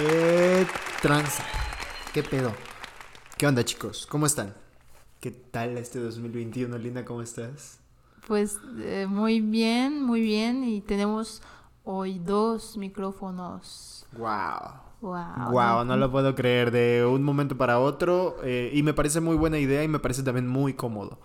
¿Qué tranza? ¿Qué pedo? ¿Qué onda, chicos? ¿Cómo están? ¿Qué tal este 2021, Linda? ¿Cómo estás? Pues eh, muy bien, muy bien. Y tenemos hoy dos micrófonos. ¡Wow! Wow. Wow, no lo puedo creer. De un momento para otro. eh, y me parece muy buena idea y me parece también muy cómodo.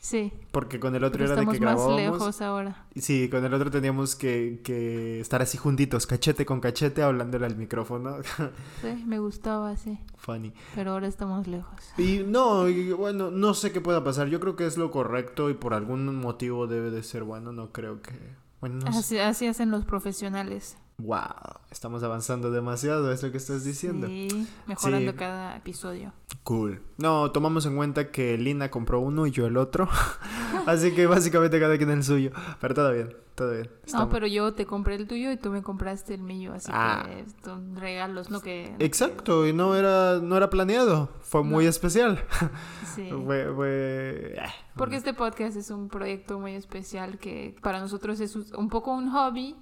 Sí. Porque con el otro pero era de estamos que más grabábamos. lejos ahora. Sí, con el otro teníamos que, que estar así juntitos, cachete con cachete, hablándole al micrófono. Sí, me gustaba así. Funny. Pero ahora estamos lejos. Y no, y bueno, no sé qué pueda pasar. Yo creo que es lo correcto y por algún motivo debe de ser bueno. No creo que. Bueno, no sé. Así, así hacen los profesionales. Wow, estamos avanzando demasiado, es lo que estás diciendo. Sí, mejorando Sí. cada episodio. Cool. No, tomamos en cuenta que Lina compró uno y yo el otro. Así que básicamente cada quien el suyo. Pero todo bien, todo bien. No, pero yo te compré el tuyo y tú me compraste el mío. Así Ah. que son regalos, ¿no? Que, Exacto, y no era, no era planeado. Fue muy especial. Sí. Fue, fue- eh. Porque este podcast es un proyecto muy especial que para nosotros es un poco un hobby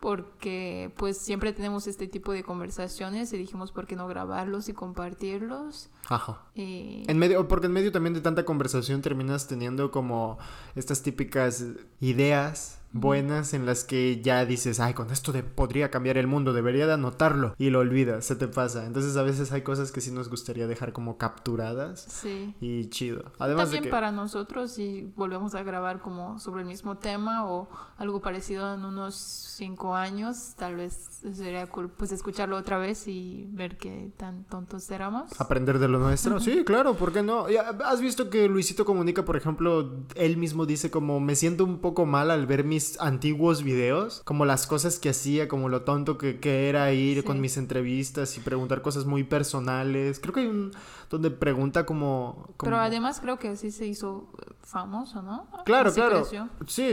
porque pues siempre tenemos este tipo de conversaciones y dijimos por qué no grabarlos y compartirlos Ajá. y En medio, porque en medio también de tanta conversación terminas teniendo como estas típicas ideas buenas en las que ya dices, ay, con esto de- podría cambiar el mundo, debería de anotarlo y lo olvidas, se te pasa. Entonces a veces hay cosas que sí nos gustaría dejar como capturadas sí. y chido. Además También de que... para nosotros si volvemos a grabar como sobre el mismo tema o algo parecido en unos cinco años, tal vez sería cool pues escucharlo otra vez y ver qué tan tontos éramos. Aprender de lo nuestro, sí, claro, ¿por qué no? ¿Has visto que Luisito Comunica, por ejemplo, él mismo dice como me siento un poco mal al ver mis antiguos videos, como las cosas que hacía, como lo tonto que, que era ir Sí. con mis entrevistas y preguntar cosas muy personales? Creo que hay un donde pregunta como... como- Pero además creo que así se hizo famoso, ¿no? Claro, Así claro. creció. Sí,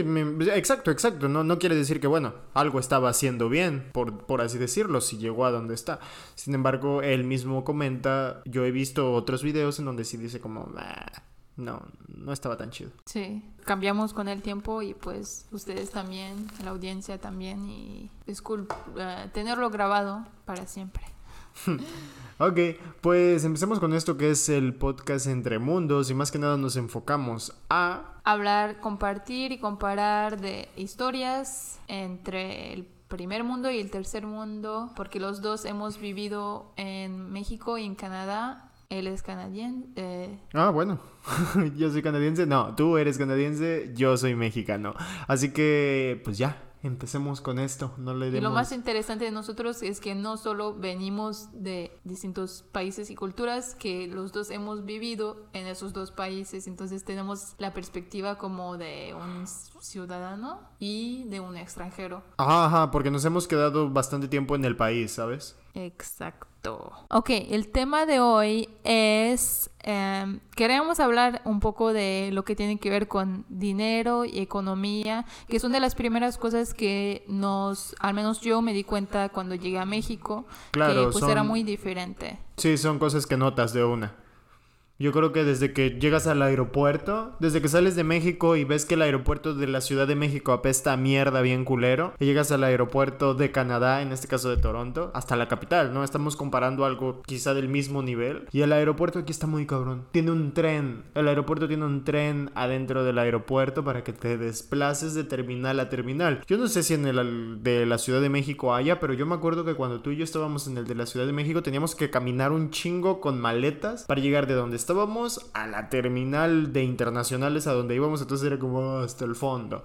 exacto, exacto. No, no quiere decir que, bueno, algo estaba haciendo bien, por, por así decirlo, si llegó a donde está. Sin embargo, él mismo comenta, yo he visto otros videos en donde sí dice como, "Ah, no, no estaba tan chido. Sí, cambiamos con el tiempo y pues ustedes también, la audiencia también y es cool eh, tenerlo grabado para siempre. Ok, pues empecemos con esto que es el podcast Entre Mundos y más que nada nos enfocamos a... Hablar, compartir y comparar de historias entre el primer mundo y el tercer mundo, porque los dos hemos vivido en México y en Canadá. Él es canadiense. eh, Ah, bueno, yo soy canadiense, no, tú eres canadiense, yo soy mexicano. Así que, pues ya, empecemos con esto, no le Y lo más interesante de nosotros es que no solo venimos de distintos países y culturas, que los dos hemos vivido en esos dos países, entonces tenemos la perspectiva como de un ciudadano y de un extranjero. Ajá, ajá, porque nos hemos quedado bastante tiempo en el país, ¿sabes? Exacto. Ok, el tema de hoy es, em, queremos hablar un poco de lo que tiene que ver con dinero y economía, que son de las primeras cosas que nos, al menos yo me di cuenta cuando llegué a México, Claro, que pues era muy diferente. Sí, son cosas que notas de una. Yo creo que desde que llegas al aeropuerto, desde que sales de México y ves que el aeropuerto de la Ciudad de México apesta a mierda bien culero, y llegas al aeropuerto de Canadá, en este caso de Toronto, hasta la capital, ¿no? Estamos comparando algo quizá del mismo nivel. Y el aeropuerto aquí está muy cabrón. Tiene un tren. El aeropuerto tiene un tren adentro del aeropuerto para que te desplaces de terminal a terminal. Yo no sé si en el de la Ciudad de México haya, pero yo me acuerdo que cuando tú y yo estábamos en el de la Ciudad de México teníamos que caminar un chingo con maletas para llegar de donde estábamos a la terminal de internacionales a donde íbamos, entonces era como "Oh, hasta el fondo.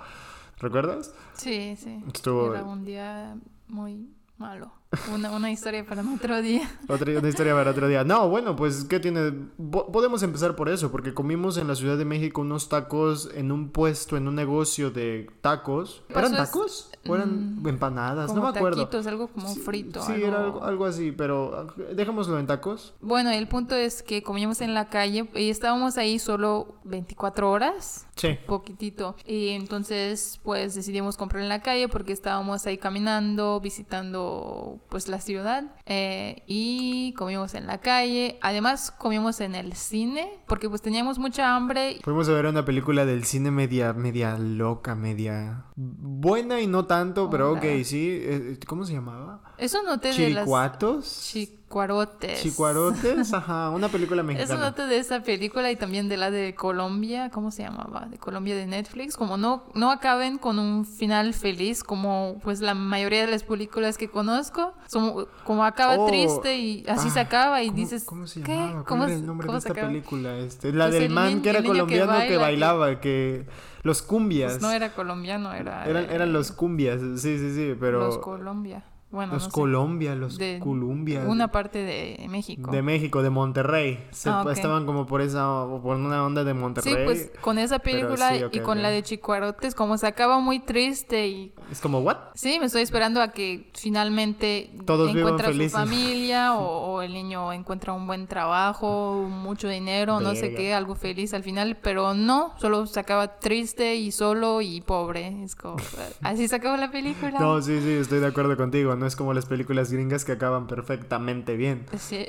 ¿Recuerdas? Sí, sí. Estuvo- Era un día muy malo. Una, una historia para otro día. Otra una historia para otro día. No, bueno, pues, ¿qué tiene? Po- podemos empezar por eso, porque comimos en la Ciudad de México unos tacos en un puesto, en un negocio de tacos. ¿Eran es- tacos? ¿O eran empanadas? Como no me acuerdo. taquitos, algo como frito. Sí, era algo, algo así, pero ah, dejémoslo en tacos. Bueno, el punto es que comíamos en la calle y estábamos ahí solo 24 horas, Sí. poquitito. Y entonces, pues decidimos comprar en la calle porque estábamos ahí caminando, visitando pues la ciudad eh, y comimos en la calle. Además, comimos en el cine porque pues teníamos mucha hambre. Fuimos a ver una película del cine media, media loca, media buena y no tanto, pero ok, sí. Eh, ¿Cómo se llamaba? Eso de las ¿Chiricuatos? chicuarotes. ¿Chicuarotes? Ajá, una película Eso mexicana. noté de esa película y también de la de Colombia, ¿cómo se llamaba? De Colombia de Netflix, como no, no acaben con un final feliz, como pues la mayoría de las películas que conozco, como, como acaba Oh, triste y así ah, se acaba y ¿cómo- dices, ¿Cómo se ¿qué? llamaba? ¿Cómo, ¿Cuál era el nombre cómo de esta película? Este, la Pues del el man niño- que era colombiano que, baila, que- bailaba, que... Los cumbias. Pues no era colombiano, era... eran, eran los cumbias, sí, sí, sí, pero... Los Colombia. Bueno, los no sé. Colombia, los De Columbia. Una parte de México. De México, de Monterrey. Se- Ah, ok. Estaban como por esa, por una onda de Sí, Monterrey. pues con esa película sí, ok, y con ok. la de Chicuarotes, como se acaba muy triste y Es como, ¿what? Sí, me estoy esperando a que finalmente Todos encuentra su felices. familia o, o el niño encuentra un buen trabajo, mucho dinero, no sé Verga. qué, algo feliz al final, pero no, solo se acaba triste y solo y pobre. Es como, así se acabó la película. No, sí, sí, estoy de acuerdo contigo. No es como las películas gringas que acaban perfectamente bien. Sí,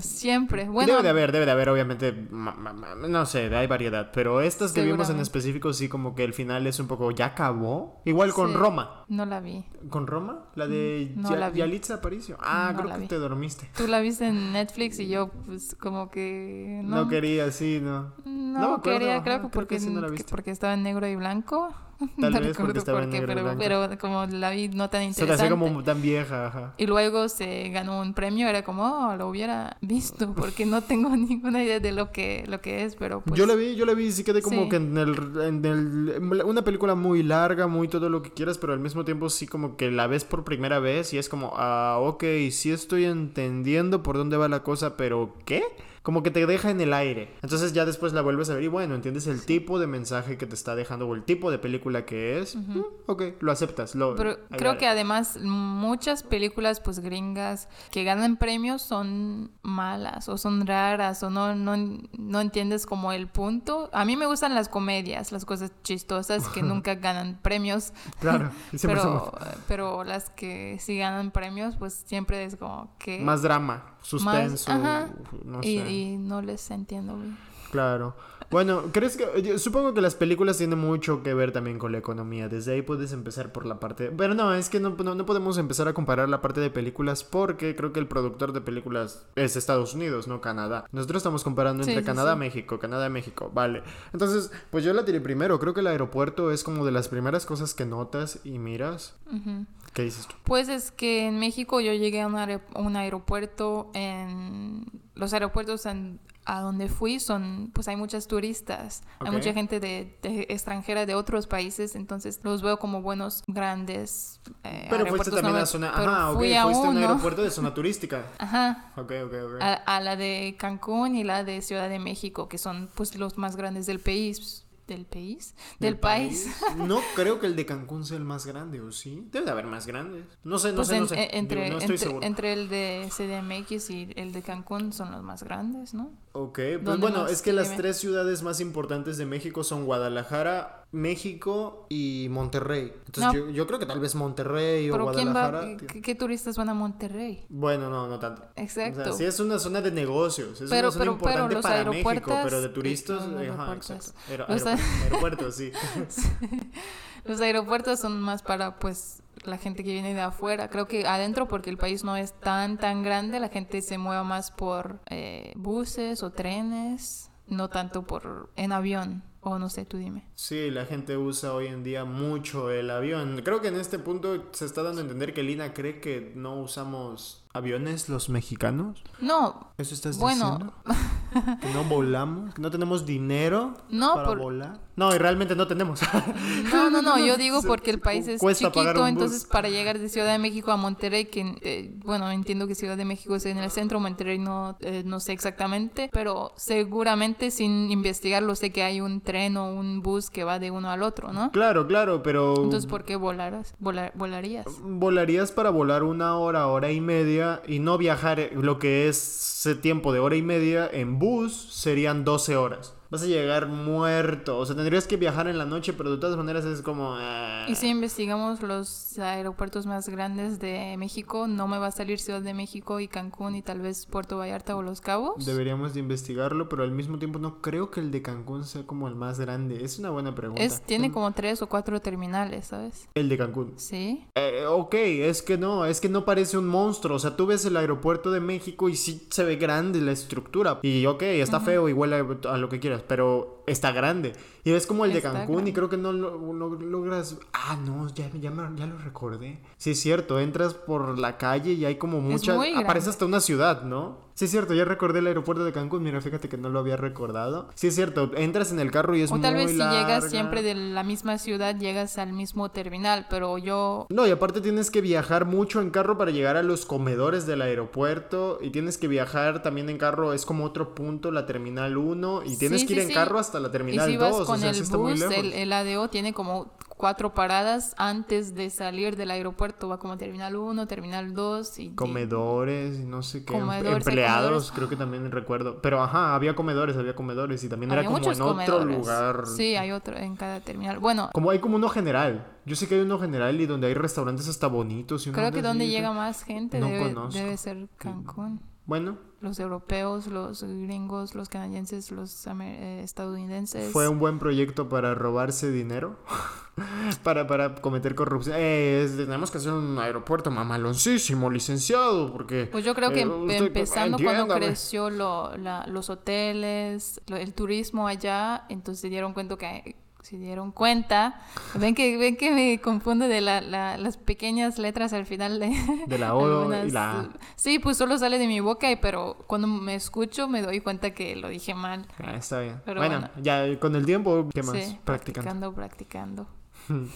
siempre. Bueno, debe de haber, debe de haber, obviamente, no sé, hay variedad, pero estas que vimos en específico sí como que el final es un poco, ¿ya acabó? Igual con Sí. Roma. no la vi. ¿Con Roma? La de Mm, no Ya- la. Yalitza Aparicio. Ah, No creo que vi. te dormiste. Tú la viste en Netflix y yo pues como que No, no, quería, sí, no. no No quería, creo que creo porque, que sí no la viste. porque estaba en negro y blanco. Tal no vez porque estaba en por qué, negro pero, blanco. pero como la vi no tan Se te interesante. hace como tan vieja, ajá. Y luego se ganó un premio, era como, oh, lo hubiera visto, porque no tengo ninguna idea de lo que, lo que es, pero pues... yo la vi, yo la vi y sí quedé como Sí. que en el, en el... Una película muy larga, muy todo lo que quieras, pero al mismo tiempo sí como que la ves por primera vez y es como, ah, ok, sí estoy entendiendo por dónde va la cosa, pero ¿qué? Como que te deja en el aire. Entonces ya después la vuelves a ver y bueno, entiendes el tipo de mensaje que te está dejando o el tipo de película que es. Mm, ok, lo aceptas. Lo, Pero creo que además muchas películas pues gringas que ganan premios son malas o son raras o no, no, no entiendes como el punto. A mí me gustan las comedias, las cosas chistosas que nunca ganan premios, Claro, pero, pero las que sí ganan premios pues siempre es como que... más drama, suspenso, ajá. no y, sé. y no les entiendo bien. Claro. Bueno, ¿crees que yo supongo que las películas tienen mucho que ver también con la economía? Desde ahí puedes empezar por la parte... Pero no, es que no, no, no podemos empezar a comparar la parte de películas porque creo que el productor de películas es Estados Unidos, no Canadá. Nosotros estamos comparando Sí, entre sí, Canadá, sí. México, Canadá, México. Vale. Entonces, pues yo la tiré primero. Creo que el aeropuerto es como de las primeras cosas que notas y miras. ¿Qué dices tú? Pues es que en México yo llegué a un, aer- un aeropuerto en los aeropuertos en- a donde fui son pues hay muchas turistas hay mucha gente de, de extranjera de otros países entonces los veo como buenos grandes eh, Pero aeropuertos fuiste también no a zona... Ajá, fui Fuiste a a un aeropuerto de zona turística. ajá Ok, ok, ok. a, a la de Cancún y la de Ciudad de México que son pues los más grandes del país del país del, país, No creo que el de Cancún sea el más grande, ¿o sí? Debe de haber más grandes. No sé, no pues sé, en- no sé. en- entre, Digo, no estoy entre, seguro. entre el de CDMX y el de Cancún son los más grandes, ¿no? Ok, pues ¿Dónde bueno, es que las tres ciudades más importantes de México son Guadalajara, México y Monterrey. Entonces No. yo, yo creo que tal vez Monterrey o Pero ¿quién va? Guadalajara. ¿Qué, qué turistas van a Monterrey? Bueno, no, no tanto. Exacto. O sea, sí es una zona de negocios, es Pero- una zona pero- pero importante los para México, pero de turistas, eh, ajá, aeropuertos. exacto. Los aeropu- aeropuertos, sí. Los aeropuertos son más para pues la gente que viene de afuera. Creo que adentro porque el país no es tan tan grande, la gente se mueve más por eh, buses o trenes, no tanto por en avión o no sé, tú dime. Sí, la gente usa hoy en día mucho el avión. Creo que en este punto se está dando a entender que Lina cree que no usamos aviones los mexicanos. No, ¿Eso estás Bueno. diciendo? Que no volamos, que no tenemos dinero No, para por- volar. No, y realmente no tenemos. No, no, no, yo digo porque el país es chiquito, entonces para llegar de Ciudad de México a Monterrey, que eh, bueno, entiendo que Ciudad de México es en el centro, Monterrey no, eh, no sé exactamente, pero seguramente sin investigarlo sé que hay un tren o un bus que va de uno al otro, ¿no? Claro, claro, pero Entonces, ¿por qué volarás? Volar- volarías? volarías para volar una hora, hora y media y no viajar eh, lo que es ese tiempo de hora y media en bus serían 12 horas. Vas a llegar muerto, o sea, tendrías que viajar en la noche, pero de todas maneras es como... ah. Y si investigamos los aeropuertos más grandes de México, no me va a salir Ciudad de México y Cancún y tal vez Puerto Vallarta o Los Cabos. Deberíamos de investigarlo, pero al mismo tiempo no creo que el de Cancún sea como el más grande. Es una buena pregunta. Es, tiene como tres o cuatro terminales, ¿sabes? El de Cancún. Sí. Eh, ok, es que no, es que no parece un monstruo. O sea, tú ves el aeropuerto de México y sí se ve grande la estructura. Y ok, está feo y huele a, a lo que quieras, pero está grande. Y ves como el de Cancún grande. y creo que no lo, lo- logras... Ah, no, ya, ya, me- ya lo recordé. Sí, es cierto, entras por la calle y hay como muchas... Aparece hasta una ciudad, ¿no? Sí, es cierto, ya recordé el aeropuerto de Cancún. Mira, fíjate que no lo había recordado. Sí, es cierto, entras en el carro y es O muy tal vez si larga. llegas siempre de la misma ciudad, llegas al mismo terminal, pero yo... No, y aparte tienes que viajar mucho en carro para llegar a los comedores del aeropuerto y tienes que viajar también en carro, es como otro punto, la terminal 1 y tienes Sí, que ir sí, en sí. carro hasta la Y terminal si 2, vas o con sea, el sí está muy bus, lejos. el, el ADO tiene como cuatro paradas antes de salir del aeropuerto. Va como terminal 1, terminal 2 y... Comedores y no sé qué, Comedores, empleados, creo que también recuerdo. Pero ajá, había comedores, había comedores y también Había era como en otro comedores. lugar. Sí, hay otro en cada terminal. Bueno, Como hay como uno general. Yo sé que hay uno general y donde hay restaurantes hasta bonitos. Y creo que donde llega más gente No debe, debe ser Cancún. Bueno, Los europeos, los gringos, los canadienses, los eh, estadounidenses. Fue un buen proyecto para robarse dinero. para, para cometer corrupción. Eh, es- tenemos que hacer un aeropuerto mamaloncísimo, licenciado, porque... Pues yo creo que eh, em- usted- empezando cuando creció lo- la- los hoteles, lo- el turismo allá, entonces se dieron cuenta que se dieron cuenta, ven que ven que me confundo de la- la- las pequeñas letras al final de, De la O y la A. Sí, pues solo sale de mi boca, y- pero cuando me escucho me doy cuenta que lo dije mal. Ah, está bien. Pero bueno, bueno. ya con el tiempo, ¿qué más? Sí, Practicando. practicando, practicando.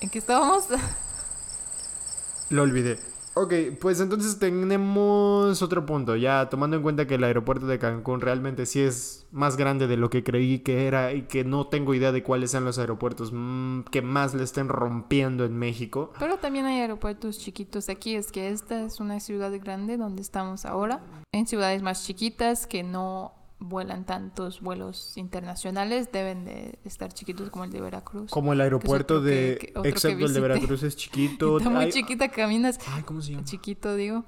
¿En qué estábamos? Lo olvidé. Ok, pues entonces tenemos otro punto. Ya tomando en cuenta que el aeropuerto de Cancún realmente sí es más grande de lo que creí que era y que no tengo idea de cuáles sean los aeropuertos mm, que más le estén rompiendo en México. Pero también hay aeropuertos chiquitos aquí. Es que esta es una ciudad grande donde estamos ahora. En ciudades más chiquitas que no vuelan tantos vuelos internacionales deben de estar chiquitos como el de Veracruz. Como el aeropuerto de... que- el de. Veracruz es chiquito. Está muy Ay, chiquita, caminas Ay, ¿cómo se llama? chiquito, digo.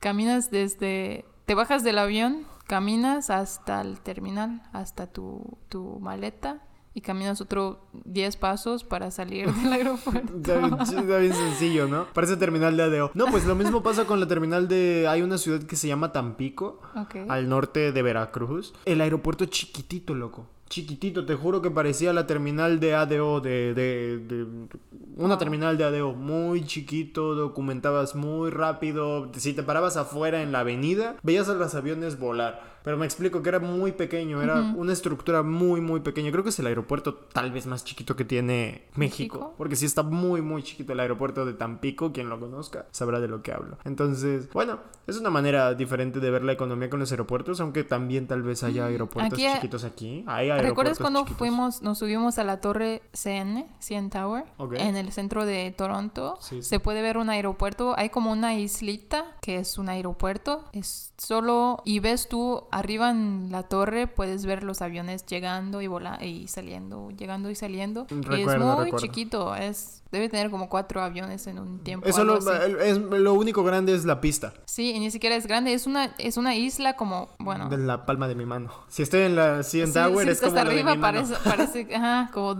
Caminas desde. Te bajas del avión, caminas hasta el terminal, hasta tu, tu maleta y caminas otro 10 pasos para salir del aeropuerto. Está bien, ch- está bien sencillo, ¿no? Parece terminal de ADO. No, pues lo mismo pasa con la terminal de... Hay una ciudad que se llama Tampico, al norte de Veracruz. El aeropuerto chiquitito, loco. Chiquitito, te juro que parecía la terminal de ADO, de... de, de- una terminal de ADO. Muy chiquito, documentabas muy rápido. Si te parabas afuera en la avenida, veías a los aviones volar. Pero me explico que era muy pequeño, era una estructura muy, muy pequeña. Creo que es el aeropuerto tal vez más chiquito que tiene México. ¿México? Porque sí está muy, muy chiquito el aeropuerto de Tampico. Quien lo conozca sabrá de lo que hablo. Entonces, bueno, es una manera diferente de ver la economía con los aeropuertos, aunque también tal vez haya aeropuertos Aquí hay- chiquitos aquí. Hay aeropuertos ¿Recuerdas cuando chiquitos. fuimos, nos subimos a la torre CN, CN Tower, Ok. en el centro de Toronto? Sí, sí. Se puede ver un aeropuerto, hay como una islita que es un aeropuerto, es solo, y ves tú arriba en la torre, puedes ver los aviones llegando y volando y saliendo, llegando y saliendo. y es Recuerdo, muy recuerdo. chiquito, es, debe tener como cuatro aviones en un tiempo. Eso lo, es, lo único grande es la pista Sí, y ni siquiera es grande, es una, es una isla como, bueno. de la palma de mi mano. Si estoy en la CN Sí, Tower sí, es como la de arriba, mi mano. parece, parece, ajá, como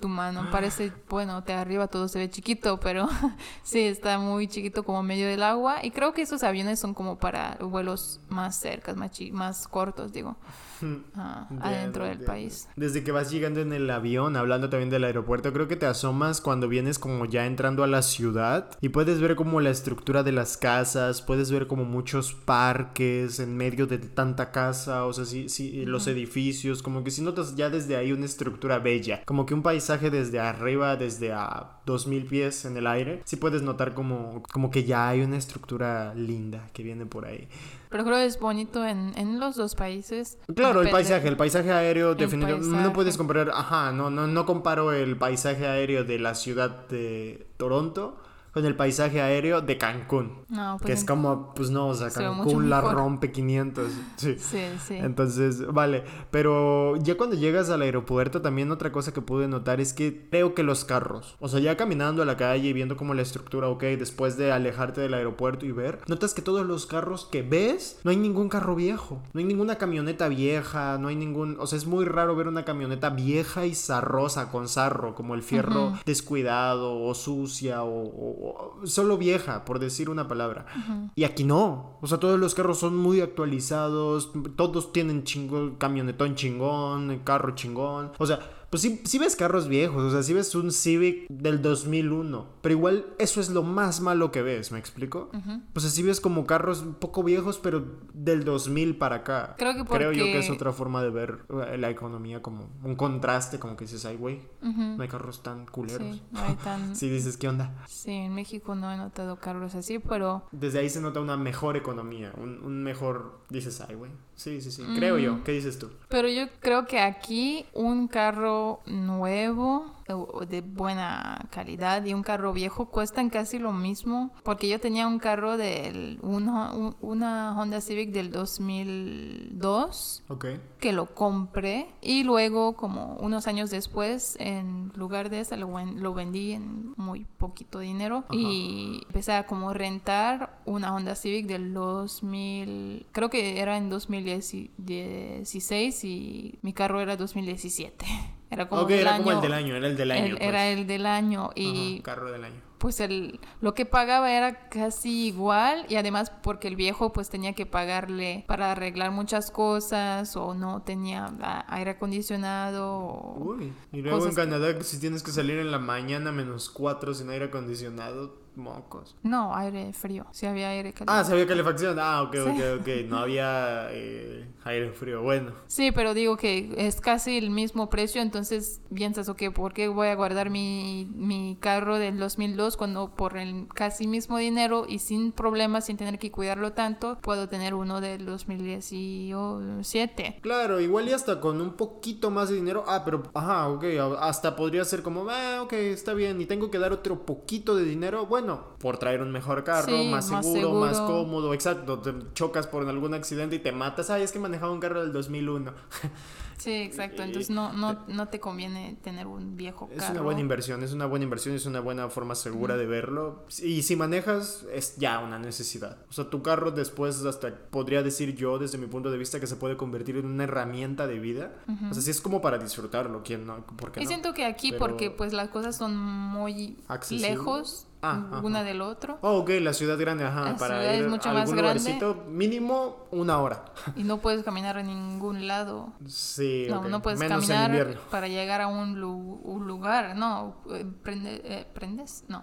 tu mano, parece, bueno, de arriba todo se ve chiquito, pero sí, está muy chiquito como en medio del agua y creo que esos aviones son como para vuelos más cercas, más, chi- más cortos, digo. ah, adentro del país. Desde que vas llegando en el avión, hablando también del aeropuerto, creo que te asomas cuando vienes como ya entrando a la ciudad y puedes ver como la estructura de las casas, puedes ver como muchos parques en medio de tanta casa, o sea, sí, sí, los edificios, como que si notas ya desde ahí una estructura bella, como que un paisaje desde arriba, desde a 2000 pies en el aire, sí puedes notar como, como que ya hay una estructura linda que viene por ahí. Pero creo que es bonito en, en los dos países. Claro, el paisaje, el paisaje aéreo definitivamente no puedes comparar, ajá, no, no, no comparo el paisaje aéreo de la ciudad de Toronto con el paisaje aéreo de Cancún, No, pues que es como, pues no, o sea, Cancún la rompe 500, sí. Sí, sí. Entonces, vale, pero ya cuando llegas al aeropuerto también otra cosa que pude notar es que creo que los carros, o sea, ya caminando a la calle y viendo como la estructura, ok, después de alejarte del aeropuerto y ver, notas que todos los carros que ves, no hay ningún carro viejo, no hay ninguna camioneta vieja, no hay ningún, o sea, es muy raro ver una camioneta vieja y zarrosa con sarro, como el fierro descuidado o sucia o solo vieja, por decir una palabra. Y aquí no. O sea, todos los carros son muy actualizados. Todos tienen chingón, camionetón chingón, carro chingón. O sea, pues sí, sí ves carros viejos. O sea, sí ves un Civic del 2001. Pero igual eso es lo más malo que ves, ¿me explico? O sea, sí ves como carros un poco viejos, pero del 2000 para acá. Creo que Creo yo que porque- es otra forma de ver eh, la economía como un contraste, como que dices, ay, güey, no hay carros tan culeros. Sí, no hay tan... Sí, dices, ¿qué onda? Sí, en México no he notado carros así, pero Desde ahí se nota una mejor economía, un, un mejor... Dices, ay, güey. Sí, sí, sí. Creo yo. ¿Qué dices tú? Pero yo creo que aquí un carro nuevo de buena calidad y un carro viejo cuestan casi lo mismo. Porque yo tenía un carro del una, un- una Honda Civic del 2002 Ok. que lo compré y luego como unos años después en lugar de ese lo, lo vendí en muy poquito dinero Ajá. y empecé a como rentar una Honda Civic del 2000 creo que era en 2016 y mi carro era 2017 era como ok, del era año, como el del año, era el del año. el- pues. era el del año y Ajá, carro del año. pues el lo que pagaba era casi igual y además porque el viejo pues tenía que pagarle para arreglar muchas cosas o no tenía aire acondicionado o- Uy. Y luego en Cosas que- Canadá, si tienes que salir en la mañana menos 4 sin aire acondicionado, mocos. no aire frío si había aire Ah, caliente se había calefacción. Ah, ok, Sí. ok, ok. No había eh, aire frío. Bueno. sí pero digo que es casi el mismo precio entonces piensas ok ¿por qué voy a guardar mi, mi carro del 2002 cuando por el casi mismo dinero y sin problemas sin tener que cuidarlo tanto puedo tener uno del 2017 Claro, igual y hasta con un poquito más de dinero. Ah, pero, ajá, ok. Hasta podría ser como, ah, ok, está bien. Y tengo que dar otro poquito de dinero. Bueno, por traer un mejor carro, Sí, más, más seguro, más cómodo. Exacto. Te chocas por algún accidente y te matas. Ay, es que manejaba un carro del 2001. Sí, exacto. Entonces no, no, no te conviene tener un viejo carro. Es una buena inversión, es una buena inversión, es una buena forma segura de verlo. Y si manejas, es ya una necesidad. O sea, tu carro después, hasta podría decir yo, desde mi punto de vista, que se puede convertir en una herramienta de vida. O sea, sí es como para disfrutarlo, ¿quién no? ¿Por qué Y no? siento que aquí, Pero- porque pues las cosas son muy Accesible. lejos Ah, ajá. una del otro Oh, ok, la ciudad grande, ajá, La para ciudad ir es mucho a más grande. mínimo una hora. y no puedes caminar a ningún lado. Sí, No, no puedes Menos caminar para llegar a un, lu- un lugar. No, eh, prende- eh, ¿prendes? No.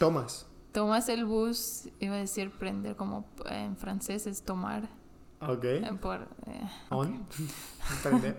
Tomas. Tomas el bus, iba a decir prender como en francés es tomar. Ok. eh, por, eh, On.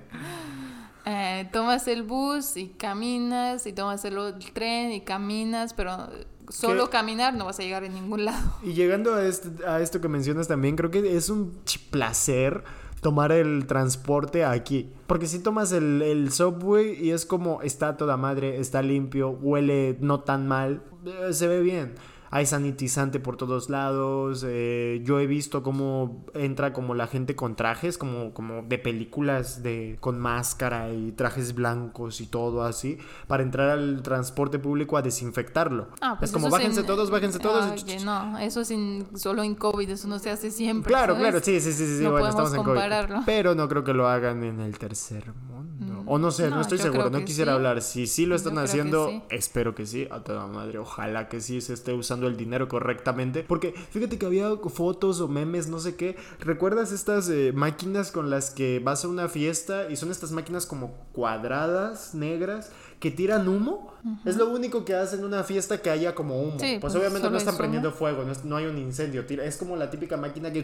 Eh, tomas el bus y caminas y tomas el tren y caminas, pero solo ¿Qué? caminar no vas a llegar a ningún lado. Y llegando a, este- a esto que mencionas también, creo que es un placer tomar el transporte aquí. Porque si tomas el, el subway y es como está toda madre, está limpio, huele no tan mal, eh, se ve bien. Hay sanitizante por todos lados. eh, yo he visto cómo entra como la gente con trajes, como, como de películas de con máscara y trajes blancos y todo así, para entrar al transporte público a desinfectarlo. Ah, pues es como bájense todos, bájense todos. Oye, no, eso sin, solo en COVID, eso no se hace siempre. Claro, ¿sabes? claro, sí, sí, sí, sí, No bueno, estamos en COVID. Pero no creo que lo hagan en el tercer mundo. O no sé, no, no, estoy seguro, no quisiera sí. hablar. Si sí lo Yo están que haciendo, sí. espero que sí, a toda madre. Ojalá que sí se esté usando usando el dinero correctamente. Porque fíjate que había fotos o memes, no sé qué. ¿Recuerdas estas eh, máquinas con las que vas a una fiesta y son estas máquinas como cuadradas, negras? que tiran humo. Es lo único que hacen en una fiesta que haya como humo. pues, pues, obviamente no están es prendiendo fuego, no, es- no hay un incendio. tira- es como la típica máquina que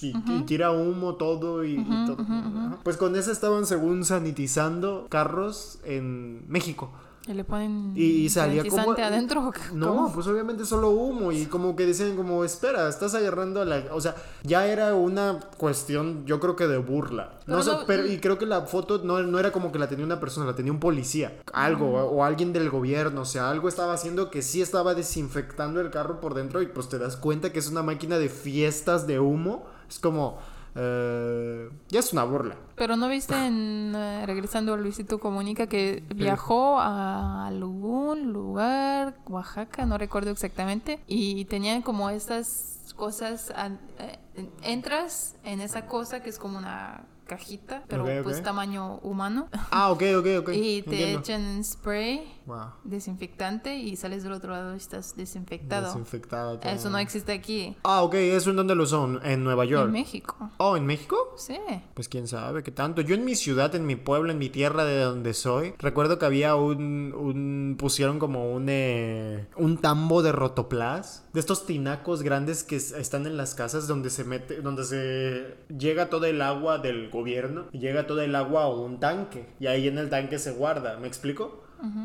y, y tira humo todo y, y todo. Ajá. Pues con esa estaban según sanitizando carros en México. Y le ponen Y, y salía como... adentro. No, pues obviamente solo humo y como que decían como, espera, estás agarrando a la... O sea, ya era una cuestión, yo creo que de burla. No Pero no- pero, y creo que la foto no, no era como que la tenía una persona, la tenía un policía. Algo, o, o alguien del gobierno, o sea, algo estaba haciendo que sí estaba desinfectando el carro por dentro y pues te das cuenta que es una máquina de fiestas de humo. Es como... eh, ya es una burla. Pero no viste en eh, regresando a Luisito Comunica que viajó a algún lugar, Oaxaca, no recuerdo exactamente, y tenían como estas cosas, eh, entras en esa cosa que es como una cajita, pero Ok, ok. pues tamaño humano, Ah, ok, ok, ok. y te entiendo. echan spray Wow. desinfectante y sales del otro lado y estás desinfectado. Desinfectado. todo. Eso no existe aquí, Ah, ok, ¿eso en dónde lo son? En Nueva York. en México. Oh, ¿en México? Sí. Pues quién sabe qué tanto. Yo en mi ciudad, en mi pueblo, en mi tierra de donde soy, recuerdo que había un, un pusieron como un eh, un tambo de rotoplas, de estos tinacos grandes que es- están en las casas donde se mete, donde se llega todo el agua del gobierno llega todo el agua a un tanque y ahí en el tanque se guarda. ¿Me explico?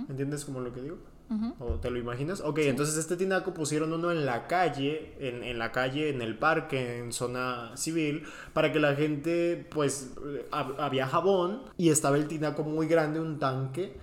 ¿Entiendes como lo que digo? ¿O te lo imaginas? Ok, entonces este tinaco pusieron uno en la calle, en, en la calle, en el parque, en zona civil, para que la gente, pues, hab- había jabón y estaba el tinaco muy grande, un tanque,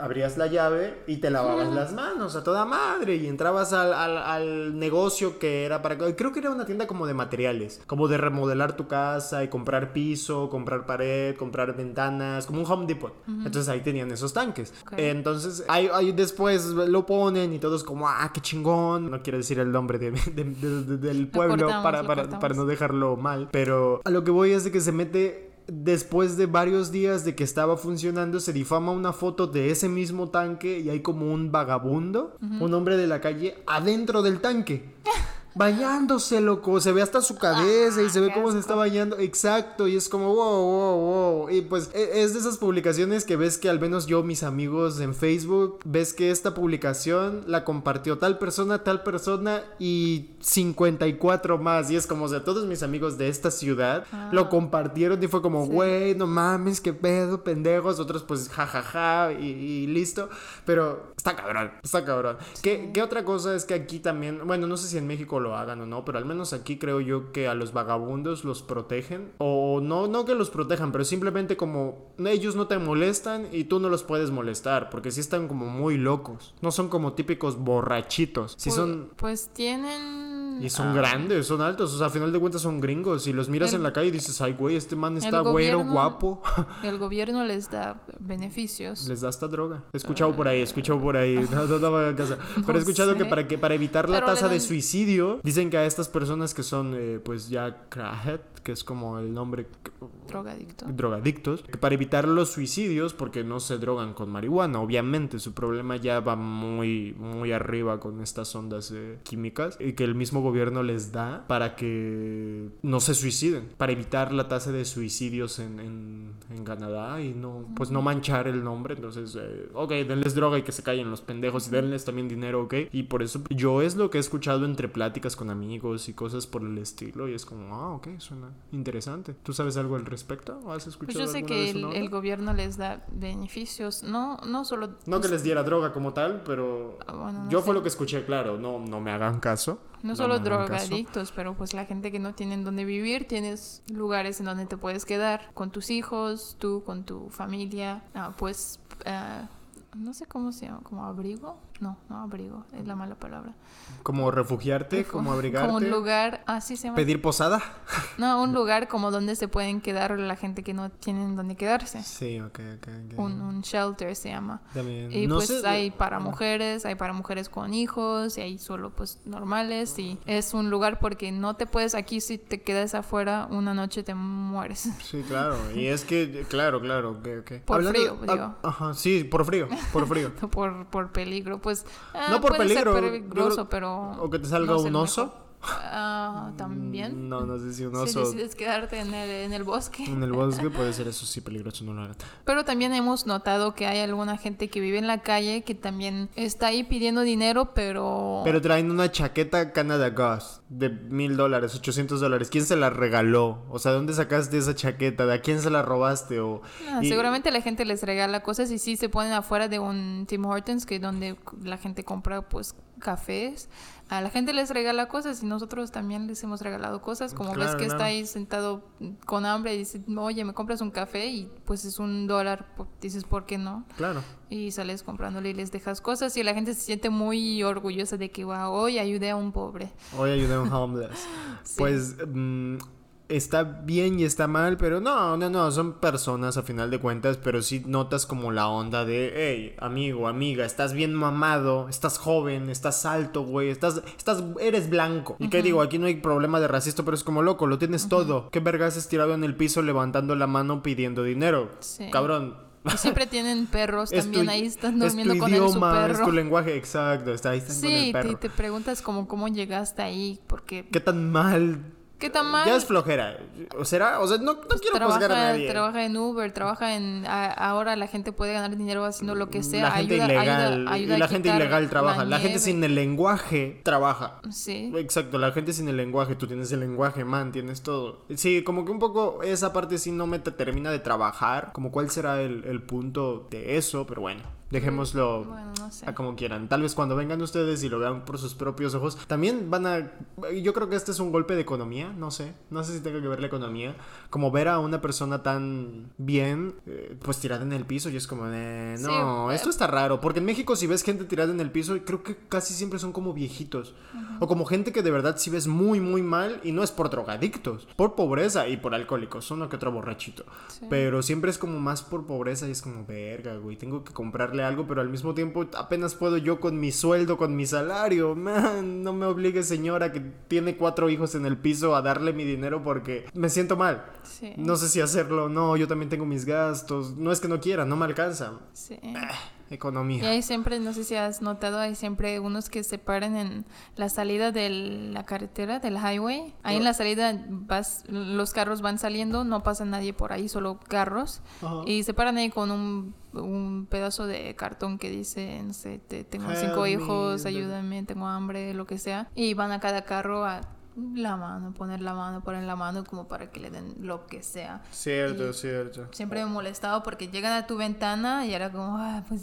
abrías la llave y te lavabas las manos a toda madre y entrabas al, al- al negocio que era para... Creo que era una tienda como de materiales, como de remodelar tu casa y comprar piso, comprar pared, comprar ventanas, como un Home Depot. Entonces ahí tenían esos tanques. Entonces, ahí, ahí después lo ponen y todos como, ah, qué chingón. No quiero decir el nombre de- de- de- de- del pueblo cortamos, para, para, para no dejarlo mal. Pero a lo que voy es de que se mete... Después de varios días de que estaba funcionando, se difama una foto de ese mismo tanque y hay como un vagabundo, un hombre de la calle, adentro del tanque. Bañándose, loco. Se ve hasta su cabeza y se ve qué cómo se está bañando. Exacto. Y es como, wow, wow, wow. Y pues e- es de esas publicaciones que ves que al menos yo, mis amigos en Facebook, ves que esta publicación la compartió tal persona, tal persona y 54 más. Y es como, o sea, todos mis amigos de esta ciudad lo compartieron y fue como, Sí. güey, no mames, qué pedo, pendejos. Otros, pues, jajaja y, y listo. Pero está cabrón, está cabrón. ¿Qué, qué otra cosa es que aquí también, bueno, no sé si en México lo hagan o no, pero al menos aquí creo yo que a los vagabundos los protegen. O no, no que los protejan, pero simplemente como ellos no te molestan y tú no los puedes molestar, porque sí están como muy locos. No son como típicos borrachitos. Sí Pues- son... Pues tienen... Y son ah, grandes, son altos, o sea, a final de cuentas son gringos. Y los miras El- en la calle y dices, ay, güey, este man está güero, guapo. El gobierno les da beneficios. Les da esta droga. He escuchado por ahí, he escuchado por ahí. No, no, no caso. Pero he No escuchado que sé. para, que para evitar la tasa de suicidio, dicen que a estas personas que son, eh, pues ya crackhead, que es como el nombre, Drogadicto. drogadictos, que para evitar los suicidios, porque no se drogan con marihuana, obviamente, su problema ya va muy, muy arriba con estas ondas eh, químicas, y que el mismo gobierno les da para que no se suiciden, para evitar la tasa de suicidios en, en, en Canadá y no, pues no manchar el nombre, entonces, eh, ok, denles droga y que se callen los pendejos y denles también dinero, ok, y por eso yo es lo que he escuchado entre pláticas con amigos y cosas por el estilo, y es como, ah, ok, suena interesante. ¿Tú sabes algo al respecto? ¿O has escuchado Pues yo sé que el, gobierno les da beneficios, no, no solo... No que les diera droga como tal, pero Ah, bueno, no yo sé. fue lo que escuché, claro, no, no me hagan caso. No solo drogadictos, pero pues la gente que no tienen donde vivir, tienes lugares en donde te puedes quedar con tus hijos, tú con tu familia, ah, pues ah, no sé cómo se llama, como abrigo, no, no abrigo, es la mala palabra. Como refugiarte, como abrigarte. Como un lugar, así se llama. Pedir posada. No, un lugar como donde se pueden quedar la gente que no tienen donde quedarse. Sí, ok, ok. ok. Un, un shelter se llama. También. Y no pues sé- hay para mujeres, hay para mujeres con hijos, y hay solo pues normales. Y es un lugar porque no te puedes aquí, si te quedas afuera, una noche te mueres. Sí, claro. Y es que, claro, claro, ok, ok. Por frío, ah, digo. ajá, sí, por frío. Por frío. por, por peligro. Pues No por puede ser peligro, peligroso, pero... O que te salga no un oso. mejor. Ah, también. No, no sé si un Si oso decides quedarte en el, en el bosque. en el bosque puede ser eso sí peligroso, no lo hagan. Pero también hemos notado que hay alguna gente que vive en la calle que también está ahí pidiendo dinero, pero... Pero traen una chaqueta Canada Goose de mil dólares, 800 dólares. ¿Quién se la regaló? O sea, ¿dónde sacaste esa chaqueta? ¿De a quién se la robaste? O, Ah, y- Seguramente la gente les regala cosas y sí se ponen afuera de un Tim Hortons, que es donde la gente compra pues cafés. A la gente les regala cosas y nosotros también les hemos regalado cosas. Como ves Claro, que está ahí sentado con hambre y dice, oye, ¿me compras un café? Y pues es un dólar, pues, dices, ¿por qué no? Claro. Y sales comprándole y les dejas cosas y la gente se siente muy orgullosa de que, wow, hoy ayudé a un pobre. Hoy ayudé a un homeless. Sí. Pues mm, está bien y está mal, pero no, no, no, son personas a final de cuentas, pero sí notas como la onda de, hey, amigo, amiga, estás bien mamado, estás joven, estás alto, güey, estás, estás, eres blanco. Y qué digo, aquí no hay problema de racista, pero es como loco, lo tienes todo. ¿Qué vergas es tirado en el piso levantando la mano pidiendo dinero? Sí. Cabrón. Y siempre tienen perros Es también tu- ahí están es tu durmiendo con él su idioma, es tu lenguaje, exacto, está ahí están con Sí, el perro. te, te preguntas como cómo llegaste ahí, porque ¿Qué tan mal? ¿Qué tan mal? Ya es flojera. ¿O será? O sea, no, no quiero juzgar a nadie. trabaja en Uber, trabaja en a- ahora la gente puede ganar dinero haciendo lo que sea, la gente ayuda, ilegal. ayuda- ayuda y la gente ilegal trabaja. La, gente nieve. sin el lenguaje trabaja. Sí. Exacto, la gente sin el lenguaje, tú tienes el lenguaje, man, tienes todo. Sí, como que un poco esa parte sí no me te termina de trabajar, como cuál será el, el punto de eso, pero bueno, dejémoslo Bueno, no sé. a como quieran. Tal vez cuando vengan ustedes y lo vean por sus propios ojos, también van a... Yo creo que este es un golpe de economía, no sé, no sé si tenga que ver la economía, como ver a una persona tan bien, eh, pues tirada en el piso y es como, eh, no, Sí, esto está raro, porque en México si ves gente tirada en el piso, creo que casi siempre son como viejitos, o como gente que de verdad si ves muy, muy mal y no es por drogadictos, por pobreza y por alcohólicos, uno que otro borrachito, Sí. pero siempre es como más por pobreza y es como, verga, güey, tengo que algo, pero al mismo tiempo apenas puedo yo con mi sueldo, con mi salario, man, no me obligue señora que tiene cuatro hijos en el piso a darle mi dinero porque me siento mal. Sí. No sé si hacerlo o no, yo también tengo mis gastos, no es que no quiera, no me alcanza. sí. Y Economía. hay siempre, no sé si has notado, hay siempre unos que se paran en la salida de la carretera, del highway. Ahí en la salida vas, los carros van saliendo, no pasa nadie por ahí, solo carros. Ajá. Y se paran ahí con un, un pedazo de cartón que dice, no sé, te- tengo Help cinco me, hijos, bla- ayúdame, tengo hambre, lo que sea. Y van a cada carro a la mano, poner la mano, poner la mano como para que le den lo que sea. Cierto, Y- cierto. Siempre me molestaba porque llegan a tu ventana y era como, ah, pues,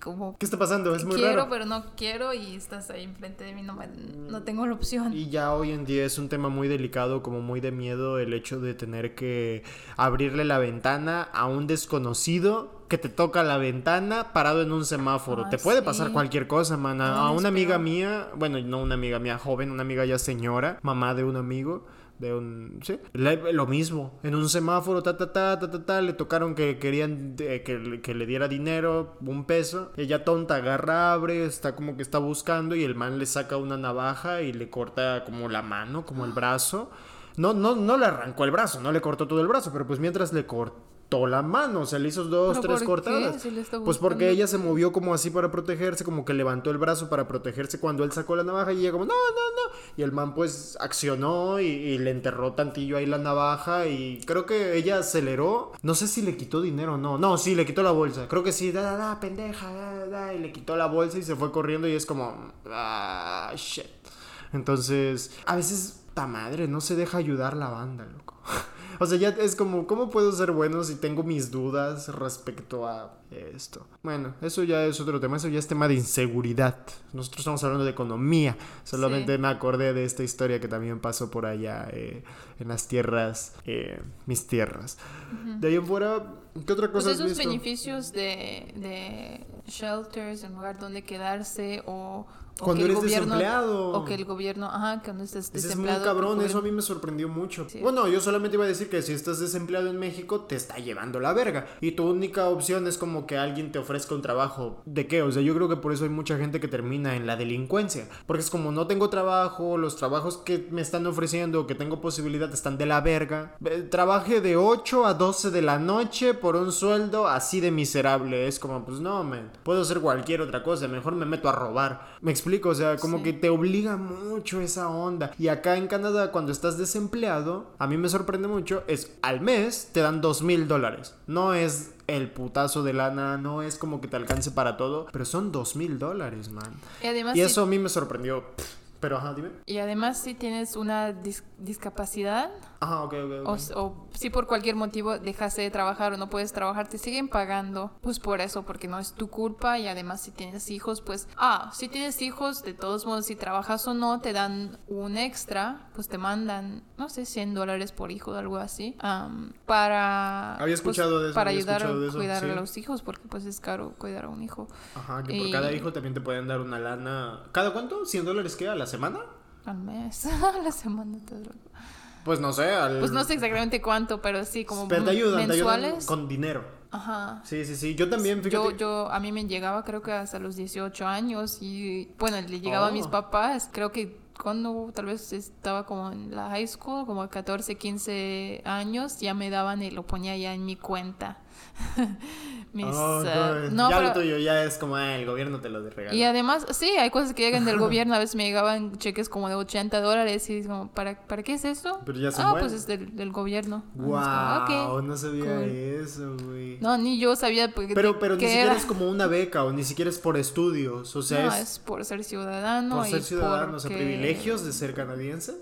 como ¿Qué está pasando? Es muy quiero, raro. pero no quiero y estás ahí enfrente de mí, no, me- no tengo la opción. Y ya hoy en día es un tema muy delicado, como muy de miedo, el hecho de tener que abrirle la ventana a un desconocido que te toca la ventana parado en un semáforo. Ah, te puede sí. pasar cualquier cosa, man. A, No, a es una amiga mía, bueno, no una amiga mía joven, una amiga ya señora, mamá de un amigo. De un. Sí. Le- lo mismo. En un semáforo, ta, ta, ta, ta, ta, ta. Le tocaron que querían eh, que, le- que le diera dinero, un peso. Ella tonta agarra, abre, está como que está buscando. Y el man le saca una navaja y le corta como la mano, como el brazo. No, no, no le arrancó el brazo, no le cortó todo el brazo, pero pues mientras le cortó la mano, o sea, le hizo dos, ¿Pero tres cortadas. Si Pues porque ella se movió como así para protegerse, como que levantó el brazo para protegerse cuando él sacó la navaja y ella como, no, no, no. Y el man pues accionó y, y le enterró tantillo ahí la navaja y creo que ella aceleró. No sé si le quitó dinero o no. No, sí, le quitó la bolsa. Creo que sí, da, da, da, pendeja, da, da, da, y le quitó la bolsa y se fue corriendo y es como, ah, shit. Entonces, a veces, ta madre, no se deja ayudar la banda, loco. O sea, ya es como, ¿cómo puedo ser bueno si tengo mis dudas respecto a esto? Bueno, eso ya es otro tema, eso ya es tema de inseguridad. Nosotros estamos hablando de economía. Solamente Sí. me acordé de esta historia que también pasó por allá eh, en las tierras, eh, mis tierras. De ahí en fuera, ¿qué otra Pues cosa has esos visto? beneficios de, de shelters, en lugar donde quedarse o Cuando eres gobierno, desempleado. O que el gobierno, ajá, cuando estés Ese es muy desempleado. cabrón, eso a mí me sorprendió mucho. Sí. Bueno, yo solamente iba a decir que si estás desempleado en México, te está llevando la verga. Y tu única opción es como que alguien te ofrezca un trabajo. ¿De qué? O sea, yo creo que por eso hay mucha gente que termina en la delincuencia. Porque es como no tengo trabajo, los trabajos que me están ofreciendo, que tengo posibilidad, están de la verga. Trabaje de 8 a 12 de la noche por un sueldo así de miserable. Es como, pues no, man, puedo hacer cualquier otra cosa, mejor me meto a robar. Me explico, o sea, como Sí. que te obliga mucho esa onda. Y acá en Canadá, cuando estás desempleado, a mí me sorprende mucho, es al mes te dan dos mil dólares. No es el putazo de lana, no es como que te alcance para todo, pero son dos mil dólares, man. Y además, Y si- eso a mí me sorprendió. Pero, ajá, dime. y además si tienes una dis- discapacidad Ajá, ok, ok. o, si por cualquier motivo dejaste de trabajar o no puedes trabajar, te siguen pagando. Pues por eso, porque no es tu culpa y además si tienes hijos, pues, ah, si tienes hijos, de todos modos, si trabajas o no, te dan un extra, pues te mandan, no sé, 100 dólares por hijo o algo así, am, para... Había escuchado pues, de eso, Para ayudar a cuidar sí. a los hijos, porque pues es caro cuidar a un hijo. Ajá, que por y- cada hijo también te pueden dar una lana. ¿Cada cuánto? ¿100 dólares qué? ¿A la semana? Al mes, a la semana. todo lo- Pues no sé. Al... Pues no sé exactamente cuánto, pero sí, como Pero te ayudan, te ayudan mensuales. con dinero. Ajá. Sí, sí, sí. Yo también, fíjate. Yo, yo, a mí me llegaba creo que hasta los 18 años y bueno, le llegaba a mis Oh. papás, creo que cuando tal vez estaba como en la high school, como 14, 15 años, ya me daban y lo ponía ya en mi cuenta. Mis, Oh, no, ya pero- lo tuyo ya es como, ah, el gobierno te lo de regalo. y además, sí, hay cosas que llegan del gobierno, a veces me llegaban cheques como de 80 dólares y es como, ¿para, ¿para qué es eso? Pero ya son Ah, buenos. pues es del, del gobierno. Como, Wow, no sabía cool. eso, güey. No, ni yo sabía porque pero pero ni siquiera era. es como una beca o ni siquiera es por estudios. O sea, no, es, es por ser ciudadano. por y ser ciudadano. O sea, privilegios de ser canadiense.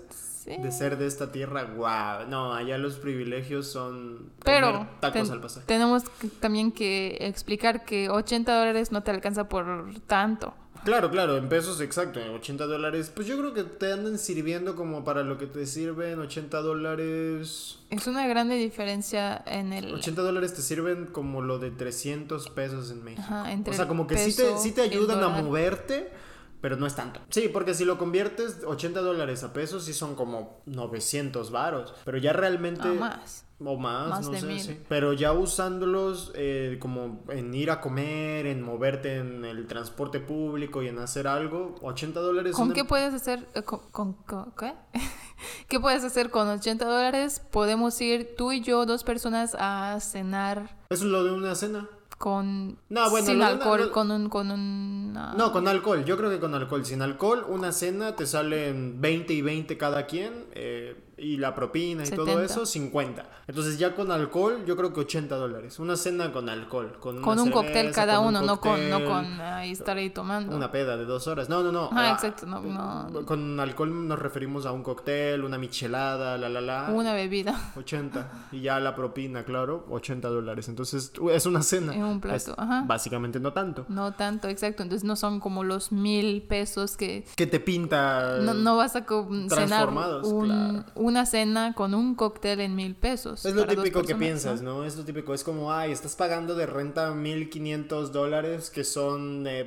Sí. De ser de esta tierra. Wow. No, allá los privilegios son Pero tacos ten- al pasar. tenemos que- también que explicar que 80 dólares no te alcanza por tanto. Claro, claro, en pesos exacto, en 80 dólares. Pues yo creo que te andan sirviendo como para lo que te sirven 80 dólares. Es una grande diferencia en el... 80 dólares te sirven como lo de 300 pesos en México. Ajá, entre o sea, como que sí te, sí te ayudan a moverte, pero no es tanto. Sí, porque si lo conviertes 80 dólares a pesos, sí son como 900 varos. Pero ya realmente... Ah, más. O más, Más no de sé, mil. sí. Pero ya usándolos eh, como en ir a comer, en moverte en el transporte público y en hacer algo, 80 dólares... ¿Con una- qué puedes hacer? eh, con, con- con- ¿Qué? ¿Qué puedes hacer con 80 dólares? Podemos ir tú y yo, dos personas, a cenar Eso es lo de una cena. Con... No, bueno, sin lo alcohol, lo- con un... Con un No, con alcohol. Yo creo que con alcohol. Sin alcohol, una cena te salen 20 y 20 cada quien. eh, y la propina y todo 70. eso, 50. Entonces ya con alcohol, yo creo que 80 dólares. Una cena con alcohol. Con, Con una un cóctel cada con un uno, no con, no con ahí estar ahí tomando. Una peda de dos horas. No, no, no. Ah, Ah, exacto, no, no. Con alcohol nos referimos a un cóctel, una michelada, la, la, la. Una bebida 80. Y ya la propina, claro, 80 dólares. Entonces es una cena. en un plato. Es Ajá. Básicamente no tanto. No tanto, exacto. Entonces no son como los mil pesos que Que te pinta. no, no vas a cenar un- claro. Una cena con un cóctel en mil pesos. Es lo típico que piensas, ¿no? Es lo típico. Es como, ay, estás pagando de renta 1500 dólares, que son eh,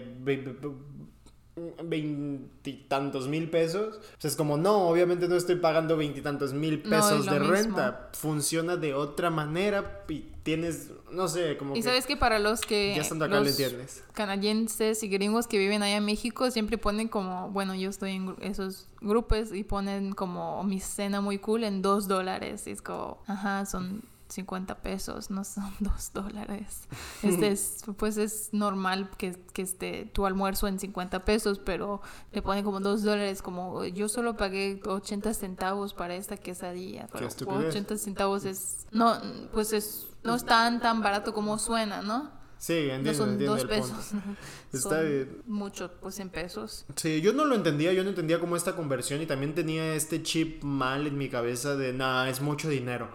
veintitantos mil pesos. O sea, es como, no, obviamente no estoy pagando veintitantos mil pesos es lo de mismo. renta. Funciona de otra manera y tienes, no sé, como Y que sabes que para los que ya estando acá lo los entiendes. canadienses y gringos que viven allá en México siempre ponen como, bueno, yo estoy en esos grupos y ponen como mi cena muy cool en dos dólares. Y es como, ajá, son 50 pesos, no son dos dólares. Este es, pues es normal que, que esté tu almuerzo en 50 pesos, pero le ponen como dos dólares, como yo solo pagué 80 centavos para esta quesadilla. Pero estupidez. 80 centavos es, no, pues es, no es tan, tan barato como suena, ¿no? Sí, No entiendo, son entiendo dos el pesos. punto. Está Son bien. Mucho, pues en pesos. Sí, yo no lo entendía, yo no entendía cómo esta conversión y también tenía este chip mal en mi cabeza de, nah, es mucho dinero.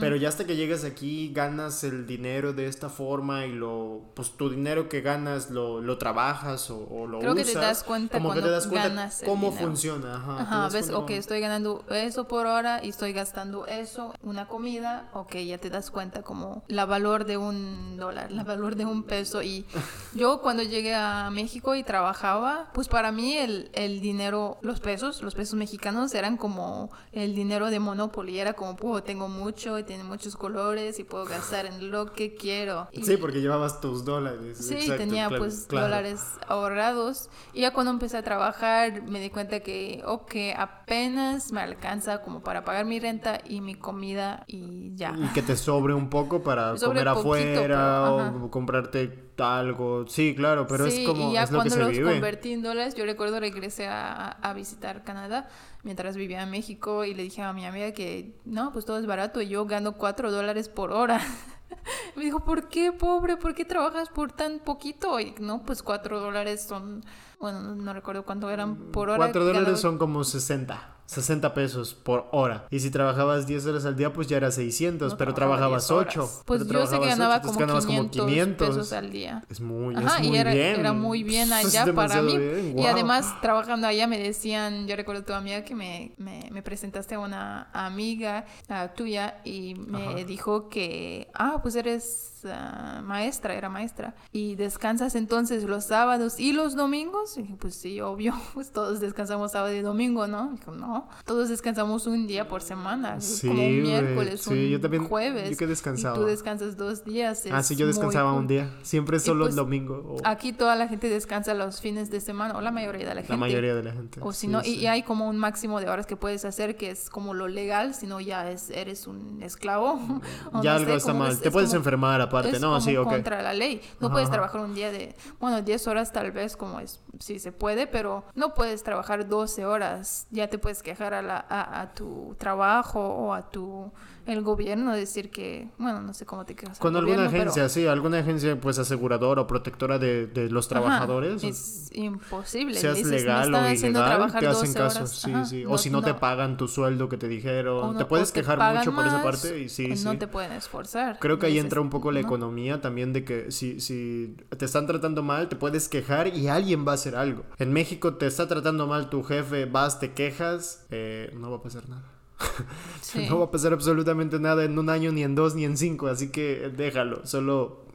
Pero ya hasta que llegas aquí, ganas el dinero de esta forma y lo, pues tu dinero que ganas lo, lo trabajas o, o lo Creo que usas. te das cuenta como que te das cuenta ganas cómo funciona. Ajá, Ajá, ves, ok, cómo- estoy ganando eso por hora y estoy gastando eso, una comida, ok, ya te das cuenta como la valor de un dólar, la valor de un peso. Y yo cuando llegué a México y trabajaba, pues para mí el, el dinero, los pesos, los pesos mexicanos eran como el dinero de Monopoly. Era como, pues tengo mucho y tiene muchos colores y puedo gastar en lo que quiero. Y, Sí, porque llevabas tus dólares. Sí, exacto, tenía claro, pues claro. dólares ahorrados. Y ya cuando empecé a trabajar me di cuenta que, ok, apenas me alcanza como para pagar mi renta y mi comida y ya. Y que te sobre un poco para Sobre comer poquito, afuera pero, o comprarte algo. Sí, claro, pero sí, es como y ya es lo que cuando se los vive. convertí en dólares, yo recuerdo regresé a, a visitar Canadá mientras vivía en México y le dije a mi amiga que no, pues todo es barato y yo gano cuatro dólares por hora. Me dijo, ¿por qué, pobre? ¿Por qué trabajas por tan poquito? Y no, pues cuatro dólares son, bueno, no, recuerdo cuánto eran por hora. 4 dólares son como 60. 60 pesos por hora. Y si trabajabas 10 horas al día, pues ya era 600, no pero trabajaba trabajabas 10 horas. 8. Pues yo sé que ganaba como 500, 500 pesos al día. Es muy, es Ajá, muy y era, bien. era muy bien Es allá para demasiado mí. bien, Y guau. además, trabajando allá me decían, yo recuerdo a tu amiga que me, me, me presentaste a una amiga ah, tuya y me Ajá. dijo que, ah, pues eres ah, maestra, era maestra. Y descansas entonces los sábados y los domingos. Y dije, pues sí, obvio, pues todos descansamos sábado y domingo, ¿no? Dijo, no, todos descansamos un día por semana. Sí, como un miércoles, sí, un yo también- jueves. yo que descansaba. Y tú descansas dos días. Ah, sí, yo descansaba un día. Siempre solo pues, el domingo. o Aquí toda la gente descansa los fines de semana, o la mayoría de la gente. la mayoría de la gente. O si sí, no, y- hay como un máximo de horas que puedes hacer que es como lo legal, si no ya es, eres un esclavo. o Ya no algo sé, está mal. es- Te es puedes como- enfermar aparte, es ¿no? como Sí, contra la ley. No Ajá, puedes trabajar un día de, bueno, 10 horas tal vez, como es, sí se puede, pero no puedes trabajar 12 horas. Ya te puedes quejar a, la, a, a tu trabajo o a tu, el gobierno, decir que, bueno, no sé cómo te quejas. al Con alguna gobierno, pero- agencia, sí, alguna agencia pues aseguradora o protectora de, de los Ajá, trabajadores. es imposible. seas Dices, legal están o ilegal, te hacen 12 caso, horas. sí, Ajá, sí. O no- si no, te no- pagan tu sueldo que te dijeron, no- te puedes te quejar mucho por esa parte y sí, o sí. No te pueden esforzar. Creo que ahí entra un poco la no. economía también de que si, si te están tratando mal, te puedes quejar y alguien va a hacer algo. En México te está tratando mal tu jefe, vas, te quejas, eh, no va a pasar nada. Sí. No va a pasar absolutamente nada en un año, ni en dos, ni en cinco, así que déjalo, solo...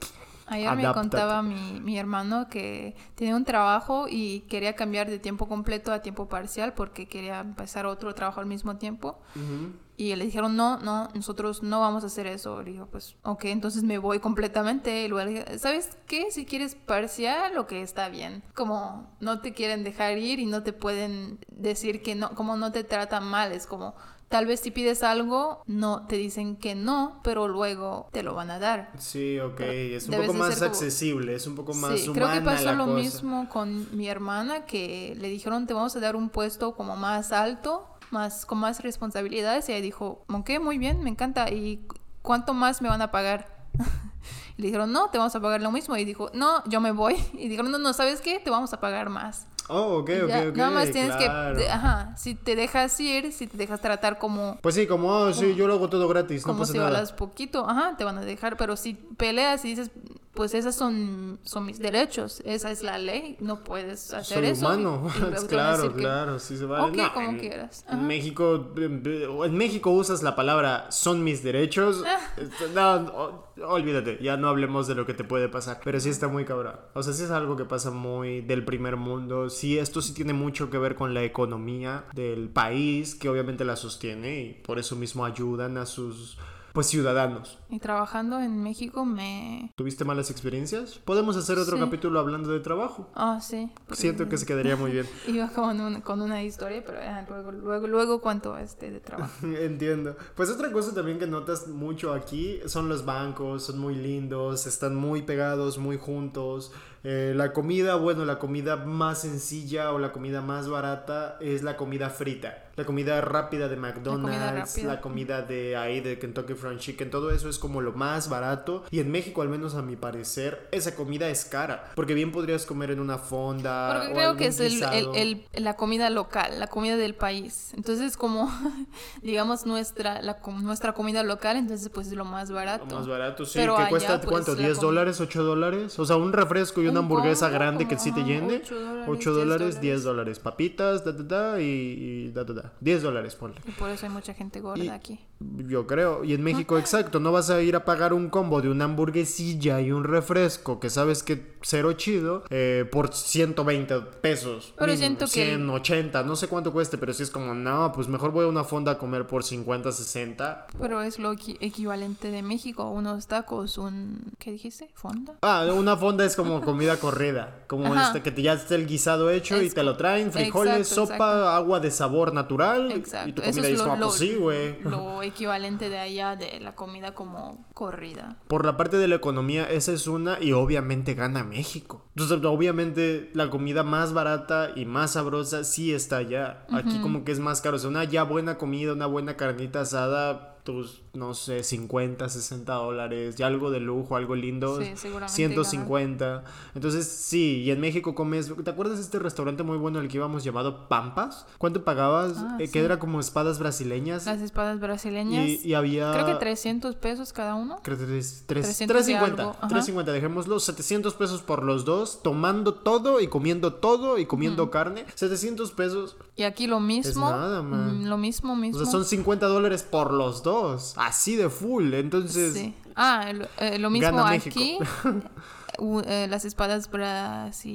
Ayer me contaba mi, mi hermano que tiene un trabajo y quería cambiar de tiempo completo a tiempo parcial porque quería empezar otro trabajo al mismo tiempo. Y le dijeron, no, no, nosotros no vamos a hacer eso. Le dijo, pues, ok, entonces me voy completamente. Y luego le dije, ¿sabes qué? Si quieres parcial, lo que está bien. Como no te quieren dejar ir y no te pueden decir que no, como no te tratan mal. Es como, tal vez si pides algo, no, te dicen que no, pero luego te lo van a dar. Sí, ok, es un Debes poco más como- accesible, es un poco más Sí, humana creo que pasó la lo cosa. mismo con mi hermana, que le dijeron te vamos a dar un puesto como más alto, más con más responsabilidades, y ella dijo, ok, muy bien, me encanta, ¿y cuánto más me van a pagar? y le dijeron, no, te vamos a pagar lo mismo, y dijo, no, yo me voy, y dijeron, no, no, ¿sabes qué? Te vamos a pagar más. Oh, ok, ok, ok. nada más tienes claro. que, ajá, si te dejas ir, si te dejas tratar como Pues sí, como, oh, sí, yo lo hago todo gratis, no como pasa si nada. hablas poquito, ajá, te van a dejar, pero si peleas y dices, pues esas son, son mis derechos, esa es la ley, no puedes hacer Soy eso. humano, y- y claro, que- claro, sí se vale. Ok, No, como en, quieras. En. México, eh, en México usas la palabra son mis derechos. Ah. No, olvídate, ya no hablemos de lo que te puede pasar. Pero sí está muy cabrón. O sea, sí es algo que pasa muy del primer mundo. Sí, esto sí tiene mucho que ver con la economía del país, que obviamente la sostiene y por eso mismo ayudan a sus pues ciudadanos. Y trabajando en México me... ¿Tuviste malas experiencias? Podemos hacer otro Sí. capítulo hablando de trabajo. Ah, sí. Siento que se quedaría muy bien. Iba con, un- con una historia, pero ah, luego, luego, luego cuento este de trabajo. Entiendo. Pues otra cosa también que notas mucho aquí son los bancos, son muy lindos, están muy pegados, muy juntos. Eh, la comida, bueno, la comida más sencilla o la comida más barata es la comida frita. La comida rápida de McDonald's, la comida, rápida. de ahí de Kentucky Fried Chicken, todo eso es como lo más barato. Y en México, al menos a mi parecer, esa comida es cara. Porque bien podrías comer en una fonda. Porque o creo algún que es el, el- guisado. el- la comida local, la comida del país. Entonces, como, digamos, nuestra, la, nuestra comida local, entonces pues es lo más barato. Lo más barato, sí. Pero que allá, cuesta, pues, ¿cuánto? la ¿10 comida- dólares? ¿8 dólares? O sea, un refresco y una Un hamburguesa grande que sí te llene. ajá, 8 ocho dólares, dólares, 10 10 dólares. Papitas, da, da, da, y, y da, da, da. Gorda. 10 dólares, ponle. Y por eso hay mucha gente gorda Y- aquí. Yo creo. Y en México, exacto, no vas a ir a pagar un combo de una hamburguesilla y un refresco que sabes que cero chido eh, por 120 pesos. Pero siento que- 180, no sé cuánto cueste, pero si es como, no, pues mejor voy a una fonda a comer por 50, 60. Pero es lo equi- equivalente de México. Unos tacos, un... ¿Qué dijiste? ¿Fonda? Ah, una fonda es como comida corrida, como este que te- ya está el guisado hecho y Es te lo traen, frijoles, exacto, sopa, exacto. agua de sabor natural Exacto. y tu Eso comida es y es como, lo- pues sí, güey. lo equivalente de allá de la comida como corrida. Por la parte de la economía, esa es una y obviamente gana México. Entonces, obviamente la comida más barata y más sabrosa sí está allá. Aquí como que es más caro. O sea, una ya buena comida, una buena carnita asada, tus, no sé, 50, 60 dólares. Ya algo de lujo, algo lindo. Sí, seguramente 150. Entonces, sí, y en México comes... ¿Te acuerdas de este restaurante muy bueno al que íbamos llamado Pampas? ¿Cuánto pagabas? Ah, Eh, sí. Que era como espadas brasileñas. Las espadas brasileñas. Y, y había... Creo que 300 pesos cada uno. Creo que tres- tres- 300 y 350. algo, ajá. 350, dejémoslo. 700 pesos por los dos, tomando todo y comiendo todo y comiendo carne. 700 pesos. Y aquí lo mismo. nada, man. mm, Lo mismo, O mismo. sea, son 50 dólares por los dos. Así de full. Entonces, Sí. Ah, eh, lo mismo Gana aquí. eh, las espadas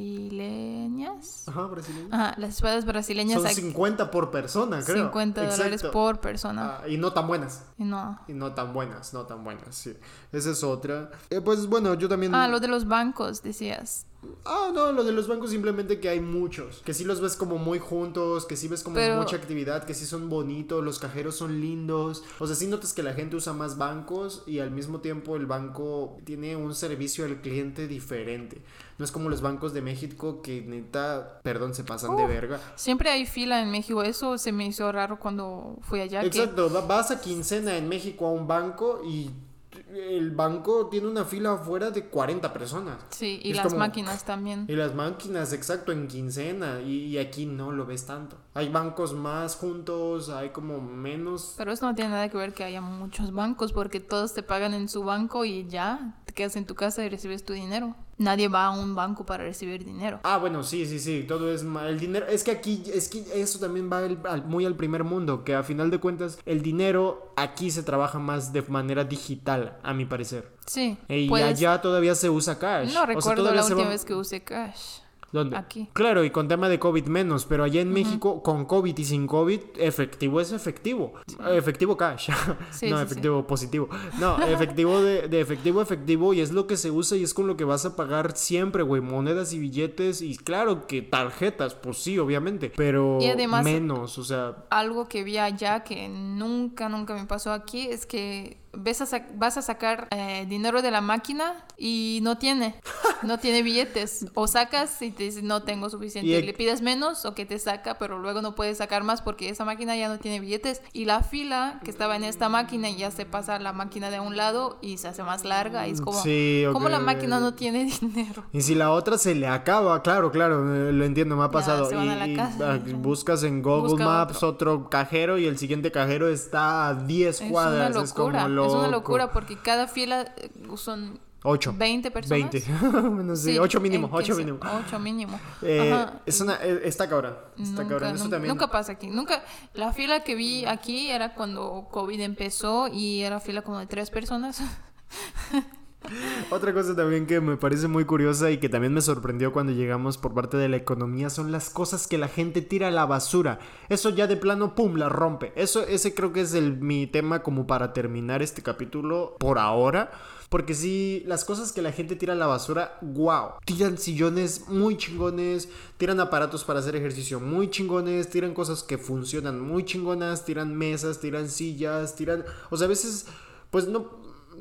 brasileñas. ajá, brasileño. Ajá, las espadas brasileñas Son aquí, 50 por persona, creo. 50 dólares por persona. Ah, y no tan buenas. Y no. Y no tan buenas, no tan buenas, sí. Esa es otra. Eh, pues bueno, yo también... Ah, lo de los bancos, decías. Ah, no, lo de los bancos simplemente que hay muchos. Que sí los ves como muy juntos, que sí ves como Pero- mucha actividad, que sí son bonitos, los cajeros son lindos. O sea, sí notas que la gente usa más bancos y al mismo tiempo el banco tiene un servicio al cliente diferente. No es como los bancos de México que neta, perdón, se pasan de verga. Siempre hay fila en México. Eso se me hizo raro cuando fui allá. Exacto, va- vas a quincena en México a un banco y el banco tiene una fila afuera de 40 personas. Sí, y Es las como- máquinas también. Y las máquinas, exacto, en quincena. Y, y aquí no lo ves tanto. Hay bancos más juntos, hay como menos. Pero eso no tiene nada que ver que haya muchos bancos, porque todos te pagan en su banco y ya quedas en tu casa y recibes tu dinero. Nadie va a un banco para recibir dinero. Ah, bueno, sí, sí, sí, todo es el dinero. Es que aquí, es que eso también va el- al- muy al primer mundo, que a final de cuentas el dinero aquí se trabaja más de manera digital, a mi parecer. Sí. Y puedes- allá todavía se usa cash. No O sea, recuerdo la última va- vez que usé cash. ¿Dónde? Aquí. Claro, y con tema de COVID menos, pero allá en México, con COVID y sin COVID, efectivo es efectivo. Efectivo cash. Sí, no, sí, efectivo positivo. No, efectivo de, de efectivo efectivo y es lo que se usa y es con lo que vas a pagar siempre, güey. Monedas y billetes y claro que tarjetas, pues sí, obviamente, pero Y además- menos, o sea... Algo que vi allá que nunca, nunca me pasó aquí es que ves a vas a sacar eh, dinero de la máquina y no tiene, no tiene billetes. O sacas y te dice no tengo suficiente. Y Y le pides menos o que te saca, pero luego no puedes sacar más porque esa máquina ya no tiene billetes. Y la fila que estaba en esta máquina ya se pasa a la máquina de un lado y se hace más larga. Y es como, Sí, ok. ¿cómo la máquina no tiene dinero? Y si la otra se le acaba, claro, claro, eh, lo entiendo, me ha pasado. van y y, casa. ah, buscas en Google Busca Maps otro. cajero y el siguiente cajero está a 10 Es cuadras. una Es como locura, loco. es una locura porque cada fila eh, son 8. 20 personas. 20. no sé, Sí, 8 mínimo, en 8 15, mínimo. ocho mínimo. Eh, es una, eh, está cabrón. Está Nunca, cabrón. Eso nun- también. nunca pasa aquí. Nunca. La fila que vi aquí era cuando COVID empezó y era fila como de tres personas. Otra cosa también que me parece muy curiosa y que también me sorprendió cuando llegamos por parte de la economía son las cosas que la gente tira a la basura. Eso ya de plano, pum, la rompe. Eso, ese creo que es el, mi tema como para terminar este capítulo por ahora. Porque sí, las cosas que la gente tira a la basura, wow. Tiran sillones muy chingones, tiran aparatos para hacer ejercicio muy chingones, tiran cosas que funcionan muy chingonas, tiran mesas, tiran sillas, tiran... O sea, a veces, pues no,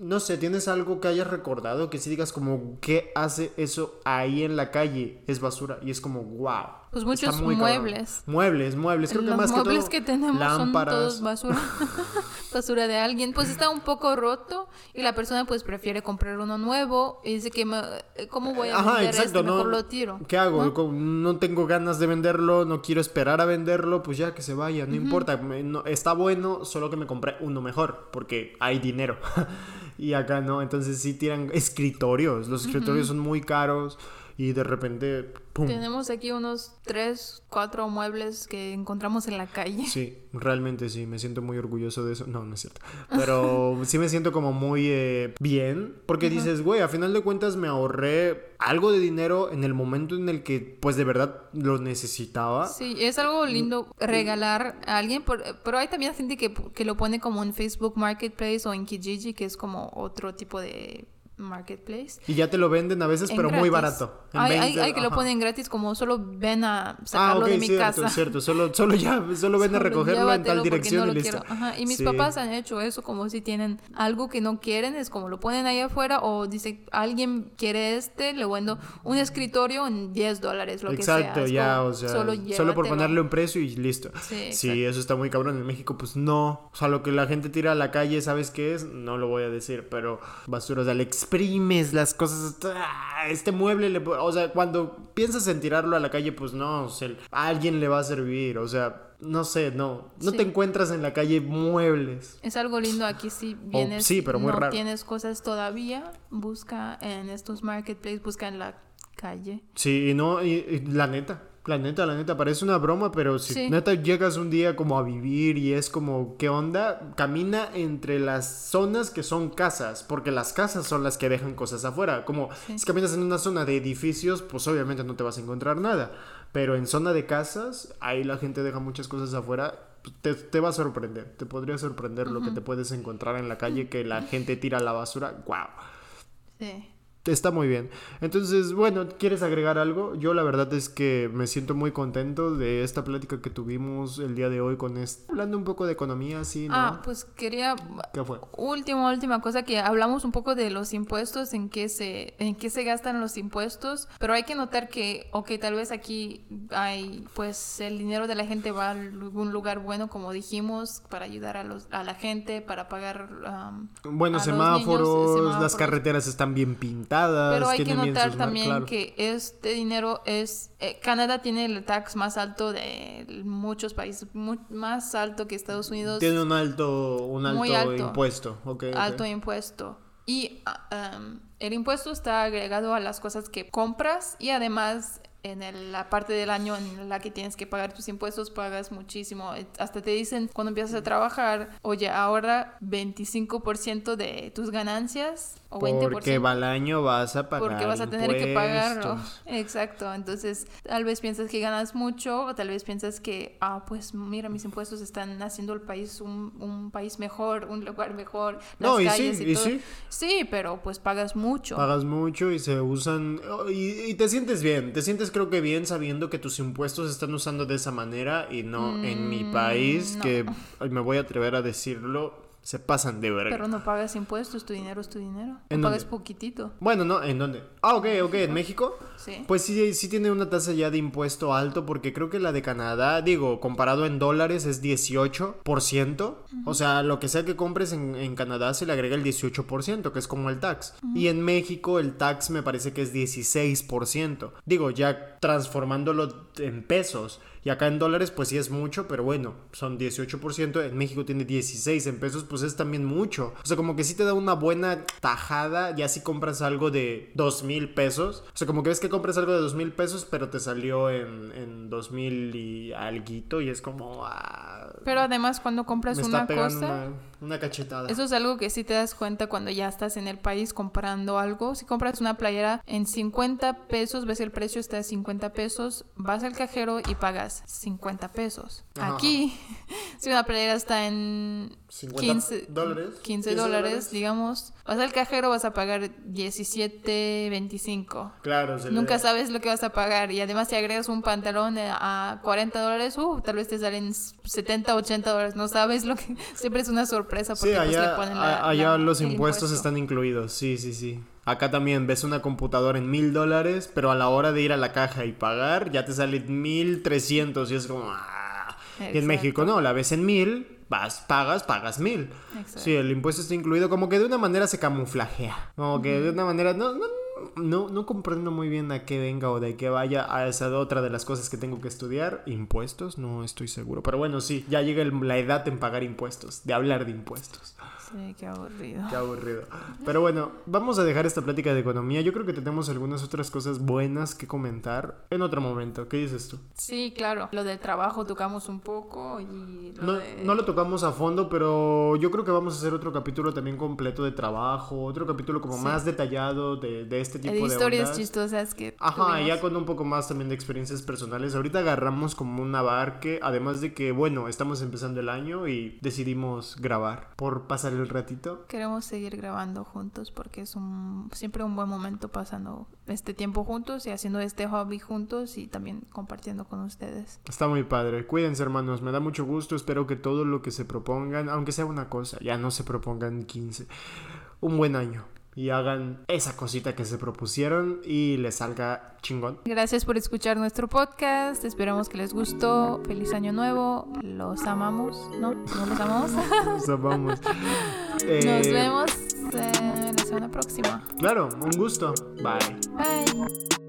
no sé, ¿tienes algo que hayas recordado que si digas como, ¿qué hace eso ahí en la calle? Es basura y es como, wow. Pues muchos Está muy cabrón. muebles. Muebles, muebles. Creo que Los más que muebles todo, que tenemos lámparas. son todos basura. basura de alguien. Pues está un poco roto y la persona pues prefiere comprar uno nuevo y dice que me- eh, ¿cómo voy a Ajá, vender exacto, este? no. Mejor lo tiro. ¿Qué hago? ¿no? ¿No? tengo ganas de venderlo, no quiero esperar a venderlo, pues ya que se vaya, no importa. me- no- está bueno, solo que me compré uno mejor, porque hay dinero. y acá no, entonces sí tiran escritorios. Los escritorios son muy caros. Y de repente, ¡pum! Tenemos aquí unos tres, cuatro muebles que encontramos en la calle. Sí, realmente sí, me siento muy orgulloso de eso. No, no es cierto. Pero sí me siento como muy eh, bien, porque dices, güey, a final de cuentas me ahorré algo de dinero en el momento en el que, pues de verdad lo necesitaba. Sí, es algo lindo regalar a alguien, por- pero hay también gente que, que lo pone como en Facebook Marketplace o en Kijiji, que es como otro tipo de marketplace. Y ya te lo venden a veces, En pero muy gratis. barato. En Hay, hay- 20, hay que lo ponen gratis como solo ven a Ah, sacarlo ok, de mi cierto, casa. cierto. Solo, solo ya, solo ven a Solo recogerlo en tal dirección no y listo. Ajá, Y mis Sí. papás han hecho eso como si tienen algo que no quieren, es como lo ponen ahí afuera o dice, alguien quiere este, le vendo un escritorio en 10 dólares, lo que sea. Exacto, ya, como, o sea, solo, solo, por ponerle un precio y listo. Sí, Sí, exacto. eso está muy cabrón. En México, pues no. O sea, lo que la gente tira a la calle, ¿sabes qué es? No lo voy a decir, pero basura, o sea, le exprimes las cosas. ¡ah! Este mueble, le... o sea, cuando piensas en tirarlo a la calle, pues no, o sea, a alguien le va a servir, o sea. No sé, no. No Sí. te encuentras en la calle muebles. Es algo lindo aquí si vienes, sí, pero muy no raro. tienes cosas todavía, busca en estos marketplaces, busca en la calle. Sí, y no, y, y la neta, la neta, la neta, parece una broma, pero si Sí. neta llegas un día como a vivir y es como, ¿qué onda? Camina entre las zonas que son casas, porque las casas son las que dejan cosas afuera. Como Sí. si caminas en una zona de edificios, pues obviamente no te vas a encontrar nada. Pero en zona de casas, ahí la gente deja muchas cosas afuera. Te, te va a sorprender, te podría sorprender lo que te puedes encontrar en la calle, que la gente tira la basura. ¡Wow! Sí. Está muy bien. Entonces, bueno, ¿quieres agregar algo? Yo la verdad es que me siento muy contento de esta plática que tuvimos el día de hoy con este, hablando un poco de economía, sí, ¿no? Ah, pues quería ¿Qué fue? Última, última cosa que hablamos un poco de los impuestos, en qué se, en qué se gastan los impuestos, pero hay que notar que, ok, tal vez aquí hay, pues el dinero de la gente va a algún lugar bueno, como dijimos, para ayudar a, los, a la gente, para pagar... um, Bueno, semáforos, las carreteras están bien pintadas. Pero hay que notar también claro. que este dinero es... eh, Canadá tiene el tax más alto de muchos países, mu- más alto que Estados Unidos. Tiene un alto, un alto, Muy alto. impuesto. ok, ok. alto impuesto. Y um, el impuesto está agregado a las cosas que compras y además en el- la parte del año en la que tienes que pagar tus impuestos pagas muchísimo. Eh, Hasta te dicen cuando empiezas a trabajar, oye, ahorra 25% de tus ganancias o 20%. Porque al año vas a pagar Porque vas a tener que pagarlo. Exacto. Entonces, tal vez piensas que ganas mucho o tal vez piensas que, ah, pues mira, mis impuestos están haciendo el país un, un país mejor, un lugar mejor. Las No, y sí, calles y, y todo. sí. Sí, pero pues pagas mucho. Pagas mucho y se usan. Y, y te sientes bien. Te sientes, creo que bien, sabiendo que tus impuestos se están usando de esa manera y no en mi país, Mm, no. que me voy a atrever a decirlo, se pasan de verga. Pero no pagas impuestos, tu dinero es tu dinero. ¿En No pagas poquitito. Bueno, no, ¿en dónde? Ah, ok, ok, en México. Sí. Pues sí, sí tiene una tasa ya de impuesto alto porque creo que la de Canadá, digo, comparado en dólares es 18%. O sea, lo que sea que compres en, en Canadá se le agrega el 18%, que es como el tax. Y en México el tax me parece que es 16%. Digo, ya transformándolo en pesos. Y acá en dólares pues sí es mucho, pero bueno, son 18%, en México tiene 16, en pesos pues es también mucho. O sea, como que sí te da una buena tajada ya si compras algo de 2 mil pesos. O sea, como que ves que compras algo de 2 mil pesos, pero te salió en, en 2 mil y alguito y es como... ah, Pero además cuando compras una cosa... una, una cachetada. Eso es algo que sí te das cuenta cuando ya estás en el país comprando algo. Si compras una playera en 50 pesos, ves el precio está a 50 pesos, vas al cajero y pagas 50 pesos. Ajá. Aquí, si una playera está en 50 15 dólares. 15 dólares, digamos, vas al cajero vas a pagar 17.25. Claro, se le- Nunca sabes lo que vas a pagar y además si agregas un pantalón eh, a 40 dólares, uh, tal vez te salen 70, 80 dólares, no sabes lo que siempre es una sorpresa porque Sí, pues, le allá, ponen la- allá la- los impuestos impuesto. están incluidos, sí, sí, sí. Acá también ves una computadora en mil dólares, pero a la hora de ir a la caja y pagar ya te sale mil trescientos y es como... ah. Y en. México no, la ves en mil, vas, pagas, pagas mil. Exacto. Sí, el impuesto está incluido, como que de una manera se camuflajea. Como que de una manera... No, no, no, no comprendo muy bien a qué venga o de qué vaya. A esa otra de las cosas que tengo que estudiar. Impuestos, no estoy seguro. Pero bueno, sí, ya llega el- la edad en pagar impuestos, de hablar de impuestos. Sí, qué aburrido. Qué aburrido. Pero bueno, vamos a dejar esta plática de economía. Yo creo que tenemos algunas otras cosas buenas que comentar en otro momento. ¿Qué dices tú? Sí, claro. Lo del trabajo tocamos un poco y lo No, de- no lo tocamos a fondo, pero yo creo que vamos a hacer otro capítulo también completo de trabajo, otro capítulo como Sí. más detallado de, de este tipo de historias ondas. chistosas que Ajá, tuvimos. ya con un poco más también de experiencias personales. Ahorita agarramos como un abarque, además de que, bueno, estamos empezando el año y decidimos grabar por pasar el ratito. Queremos seguir grabando juntos porque es un siempre un buen momento pasando este tiempo juntos y haciendo este hobby juntos y también compartiendo con ustedes. Está muy padre. Cuídense, hermanos. Me da mucho gusto. Espero que todo lo que se propongan, aunque sea una cosa, ya no se propongan 15, un buen año. Y hagan esa cosita que se propusieron y les salga chingón. Gracias por escuchar nuestro podcast. Esperamos que les gustó. Feliz año nuevo. Los amamos. ¿No? ¿No los amamos? Nos amamos. Nos Eh, vemos eh, la semana próxima. Claro, un gusto. Bye. Bye.